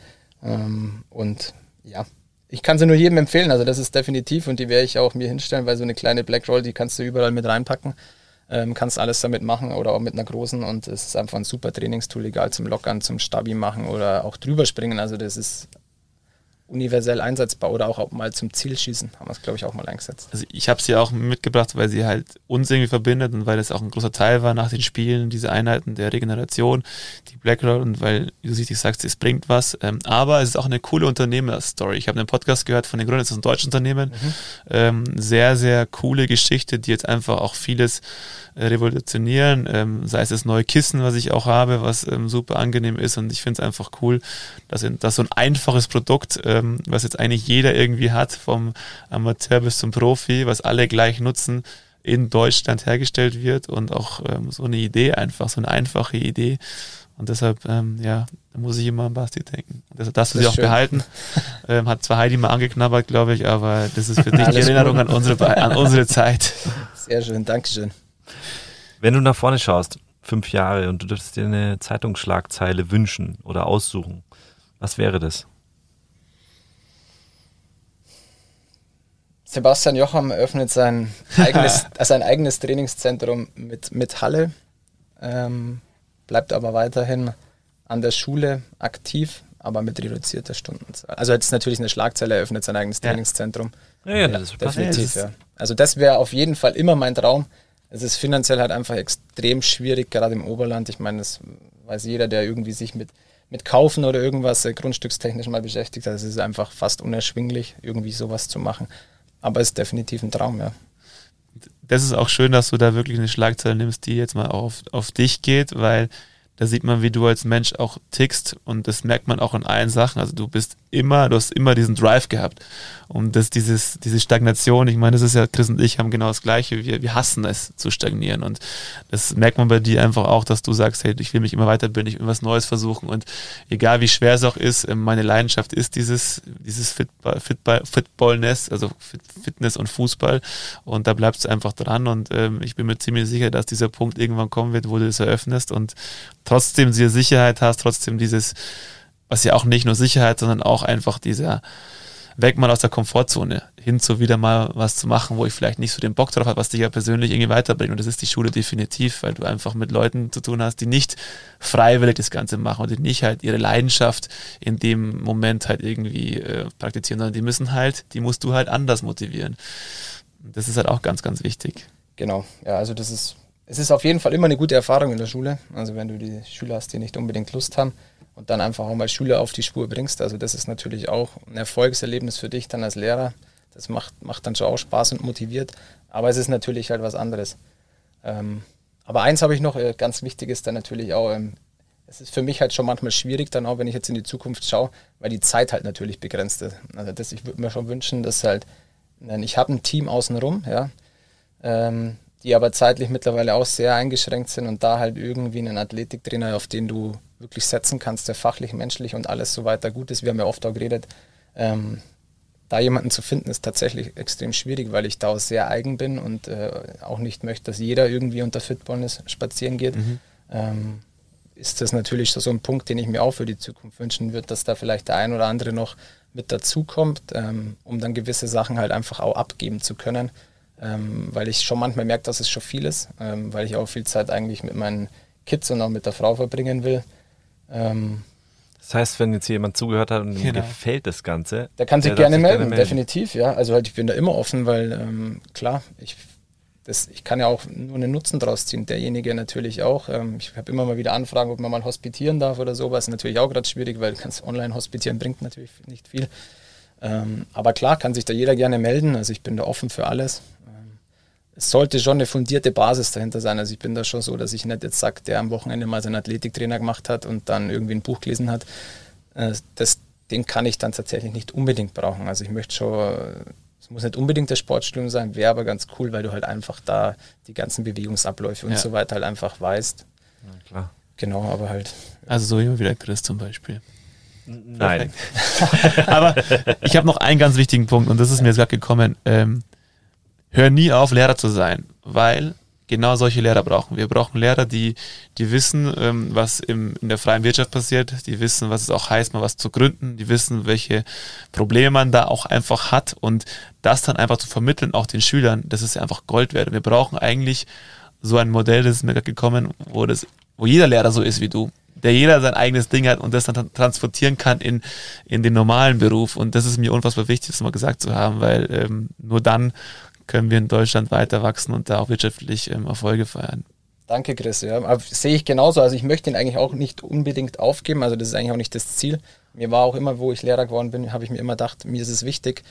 Ähm, und ja, ich kann sie nur jedem empfehlen. Also das ist definitiv und die werde ich auch mir hinstellen, weil so eine kleine Black Roll, die kannst du überall mit reinpacken ähm, kannst alles damit machen oder auch mit einer großen und es ist einfach ein super Trainingstool, egal zum Lockern, zum Stabi machen oder auch drüber springen. Also das ist universell einsetzbar oder auch mal zum Zielschießen haben wir es, glaube ich, auch mal eingesetzt. Also ich habe sie auch mitgebracht, weil sie halt uns irgendwie verbindet und weil es auch ein großer Teil war nach den Spielen, diese Einheiten der Regeneration, die Black Roll und weil, wie du richtig sagst, es bringt was. Ähm, aber es ist auch eine coole Unternehmerstory. Ich habe einen Podcast gehört von den Gründern, das ist ein deutsches Unternehmen. Mhm. Ähm, sehr, sehr coole Geschichte, die jetzt einfach auch vieles äh, revolutionieren, ähm, sei es das neue Kissen, was ich auch habe, was super angenehm ist und ich finde es einfach cool, dass, dass so ein einfaches Produkt, ähm, was jetzt eigentlich jeder irgendwie hat, vom Amateur bis zum Profi, was alle gleich nutzen, in Deutschland hergestellt wird und auch ähm, so eine Idee einfach, so eine einfache Idee. Und deshalb, ähm, ja, da muss ich immer an Basti denken. Deshalb darfst du sie auch schön. behalten. Ähm, hat zwar Heidi mal angeknabbert, glaube ich, aber das ist für dich die Erinnerung an unsere, an unsere Zeit. Sehr schön, Dankeschön. Wenn du nach vorne schaust, fünf Jahre, und du dürftest dir eine Zeitungsschlagzeile wünschen oder aussuchen, was wäre das? Sebastian Jocham eröffnet sein eigenes, sein eigenes Trainingszentrum mit, mit Halle, ähm, bleibt aber weiterhin an der Schule aktiv, aber mit reduzierter Stundenzahl. Also jetzt natürlich eine Schlagzeile eröffnet sein eigenes Trainingszentrum. Ja, ja, das ist definitiv. Ja. Also das wäre auf jeden Fall immer mein Traum, es ist finanziell halt einfach extrem schwierig, gerade im Oberland. Ich meine, das weiß jeder, der irgendwie sich mit, mit Kaufen oder irgendwas äh, grundstückstechnisch mal beschäftigt hat. Es ist einfach fast unerschwinglich, irgendwie sowas zu machen. Aber ist definitiv ein Traum, ja. Das ist auch schön, dass du da wirklich eine Schlagzeile nimmst, die jetzt mal auf, auf dich geht, weil da sieht man, wie du als Mensch auch tickst und das merkt man auch in allen Sachen. Also du bist immer, du hast immer diesen Drive gehabt. Und das, dieses, diese Stagnation, ich meine, das ist ja, Chris und ich haben genau das Gleiche. Wir, wir hassen es zu stagnieren. Und das merkt man bei dir einfach auch, dass du sagst, hey, ich will mich immer weiterbilden, ich will was Neues versuchen. Und egal wie schwer es auch ist, ähm, meine Leidenschaft ist dieses, dieses Fitball, Fitball, Fitballness, also Fitness und Fußball. Und da bleibst du einfach dran. Und ähm, ich bin mir ziemlich sicher, dass dieser Punkt irgendwann kommen wird, wo du das eröffnest und trotzdem diese Sicherheit hast, trotzdem dieses, was ja auch nicht nur Sicherheit, sondern auch einfach dieser weg mal aus der Komfortzone hin zu wieder mal was zu machen, wo ich vielleicht nicht so den Bock drauf habe, was dich ja persönlich irgendwie weiterbringt. Und das ist die Schule definitiv, weil du einfach mit Leuten zu tun hast, die nicht freiwillig das Ganze machen und die nicht halt ihre Leidenschaft in dem Moment halt irgendwie äh, praktizieren, sondern die müssen halt, die musst du halt anders motivieren. Das ist halt auch ganz, ganz wichtig. Genau, ja, also das ist es ist auf jeden Fall immer eine gute Erfahrung in der Schule. Also wenn du die Schüler hast, die nicht unbedingt Lust haben und dann einfach auch mal Schüler auf die Spur bringst. Also das ist natürlich auch ein Erfolgserlebnis für dich dann als Lehrer. Das macht, macht dann schon auch Spaß und motiviert. Aber es ist natürlich halt was anderes. Ähm, aber eins habe ich noch, äh, ganz wichtig ist dann natürlich auch, ähm, es ist für mich halt schon manchmal schwierig, dann auch wenn ich jetzt in die Zukunft schaue, weil die Zeit halt natürlich begrenzt ist. Also das, ich würde mir schon wünschen, dass halt, ich habe ein Team außenrum, ja, ähm, die aber zeitlich mittlerweile auch sehr eingeschränkt sind und da halt irgendwie einen Athletiktrainer, auf den du wirklich setzen kannst, der fachlich, menschlich und alles so weiter gut ist. Wir haben ja oft auch geredet, ähm, da jemanden zu finden, ist tatsächlich extrem schwierig, weil ich da auch sehr eigen bin und äh, auch nicht möchte, dass jeder irgendwie unter Fitballness spazieren geht. Mhm. Ähm, ist das natürlich so ein Punkt, den ich mir auch für die Zukunft wünschen würde, dass da vielleicht der ein oder andere noch mit dazukommt, ähm, um dann gewisse Sachen halt einfach auch abgeben zu können. Ähm, weil ich schon manchmal merke, dass es schon viel ist, ähm, weil ich auch viel Zeit eigentlich mit meinen Kids und auch mit der Frau verbringen will. Ähm, das heißt, wenn jetzt jemand zugehört hat und ihm genau. gefällt das Ganze, der kann sich, der gerne, sich melden, gerne, melden, definitiv, ja. Also halt, ich bin da immer offen, weil ähm, klar, ich, das, ich kann ja auch nur einen Nutzen draus ziehen. Derjenige natürlich auch. Ähm, ich habe immer mal wieder Anfragen, ob man mal hospitieren darf oder sowas. Natürlich auch gerade schwierig, weil ganz online hospitieren bringt natürlich nicht viel. Ähm, aber klar, kann sich da jeder gerne melden. Also ich bin da offen für alles es sollte schon eine fundierte Basis dahinter sein. Also ich bin da schon so, dass ich nicht jetzt sage, der am Wochenende mal seinen Athletiktrainer gemacht hat und dann irgendwie ein Buch gelesen hat. Äh, das, den kann ich dann tatsächlich nicht unbedingt brauchen. Also ich möchte schon, es muss nicht unbedingt das Sportstudium sein, wäre aber ganz cool, weil du halt einfach da die ganzen Bewegungsabläufe und ja. so weiter halt einfach weißt. Ja, klar. Genau, aber halt. Also so immer wieder Chris zum Beispiel. Nein. aber ich habe noch einen ganz wichtigen Punkt und das ist mir jetzt gerade gekommen. Ähm, hör nie auf, Lehrer zu sein, weil genau solche Lehrer brauchen. Wir brauchen Lehrer, die, die wissen, ähm, was im, in der freien Wirtschaft passiert, die wissen, was es auch heißt, mal was zu gründen, die wissen, welche Probleme man da auch einfach hat und das dann einfach zu vermitteln, auch den Schülern, das ist einfach Gold wert. Wir brauchen eigentlich so ein Modell, das ist mir gekommen, wo das, wo jeder Lehrer so ist wie du der jeder sein eigenes Ding hat und das dann transportieren kann in, in den normalen Beruf. Und das ist mir unfassbar wichtig, das mal gesagt zu haben, weil ähm, nur dann können wir in Deutschland weiter wachsen und da auch wirtschaftlich ähm, Erfolge feiern. Danke, Chris. Ja, sehe ich genauso. Also ich möchte ihn eigentlich auch nicht unbedingt aufgeben. Also das ist eigentlich auch nicht das Ziel. Mir war auch immer, wo ich Lehrer geworden bin, habe ich mir immer gedacht, mir ist es wichtig,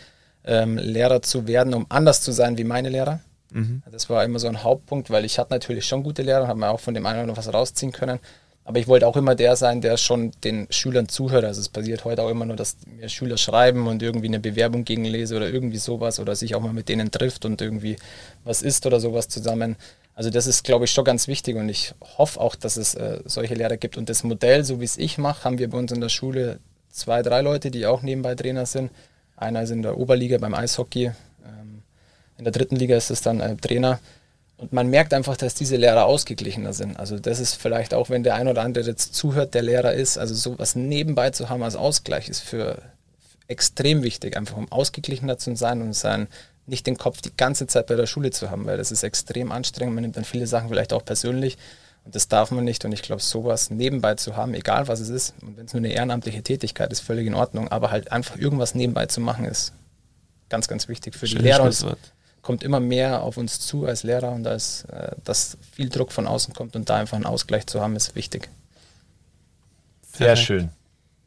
ähm, Lehrer zu werden, um anders zu sein wie meine Lehrer. Mhm. Das war immer so ein Hauptpunkt, weil ich hatte natürlich schon gute Lehrer, habe mir auch von dem einen oder anderen was rausziehen können. Aber ich wollte auch immer der sein, der schon den Schülern zuhört. Also es passiert heute auch immer nur, dass mir Schüler schreiben und irgendwie eine Bewerbung gegenlese oder irgendwie sowas oder sich auch mal mit denen trifft und irgendwie was isst oder sowas zusammen. Also das ist, glaube ich, schon ganz wichtig und ich hoffe auch, dass es äh, solche Lehrer gibt. Und das Modell, so wie es ich mache, haben wir bei uns in der Schule zwei, drei Leute, die auch nebenbei Trainer sind. Einer ist in der Oberliga beim Eishockey. Ähm, in der dritten Liga ist es dann äh, Trainer. Und man merkt einfach, dass diese Lehrer ausgeglichener sind. Also das ist vielleicht auch, wenn der ein oder andere jetzt zuhört, der Lehrer ist, also sowas nebenbei zu haben als Ausgleich ist für extrem wichtig, einfach um ausgeglichener zu sein und sein, nicht den Kopf die ganze Zeit bei der Schule zu haben, weil das ist extrem anstrengend. Man nimmt dann viele Sachen vielleicht auch persönlich und das darf man nicht. Und ich glaube, sowas nebenbei zu haben, egal was es ist, und wenn es nur eine ehrenamtliche Tätigkeit ist, völlig in Ordnung, aber halt einfach irgendwas nebenbei zu machen, ist ganz, ganz wichtig für die Lehrer. Kommt immer mehr auf uns zu als Lehrer und als, äh, dass viel Druck von außen kommt und da einfach einen Ausgleich zu haben, ist wichtig. Sehr Perfekt. schön.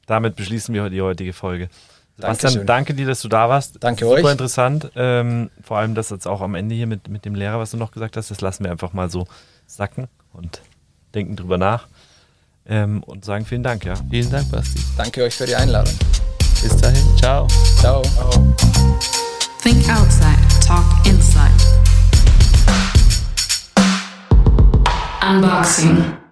Damit beschließen wir die heutige Folge. Sebastian, danke dir, dass du da warst. Danke Super euch. Super interessant. Ähm, vor allem das jetzt auch am Ende hier mit, mit dem Lehrer, was du noch gesagt hast, das lassen wir einfach mal so sacken und denken drüber nach. Ähm, und sagen vielen Dank, ja. Vielen Dank, Basti. Danke euch für die Einladung. Bis dahin. Ciao. Ciao. Ciao. Think outside, talk inside. Unboxing.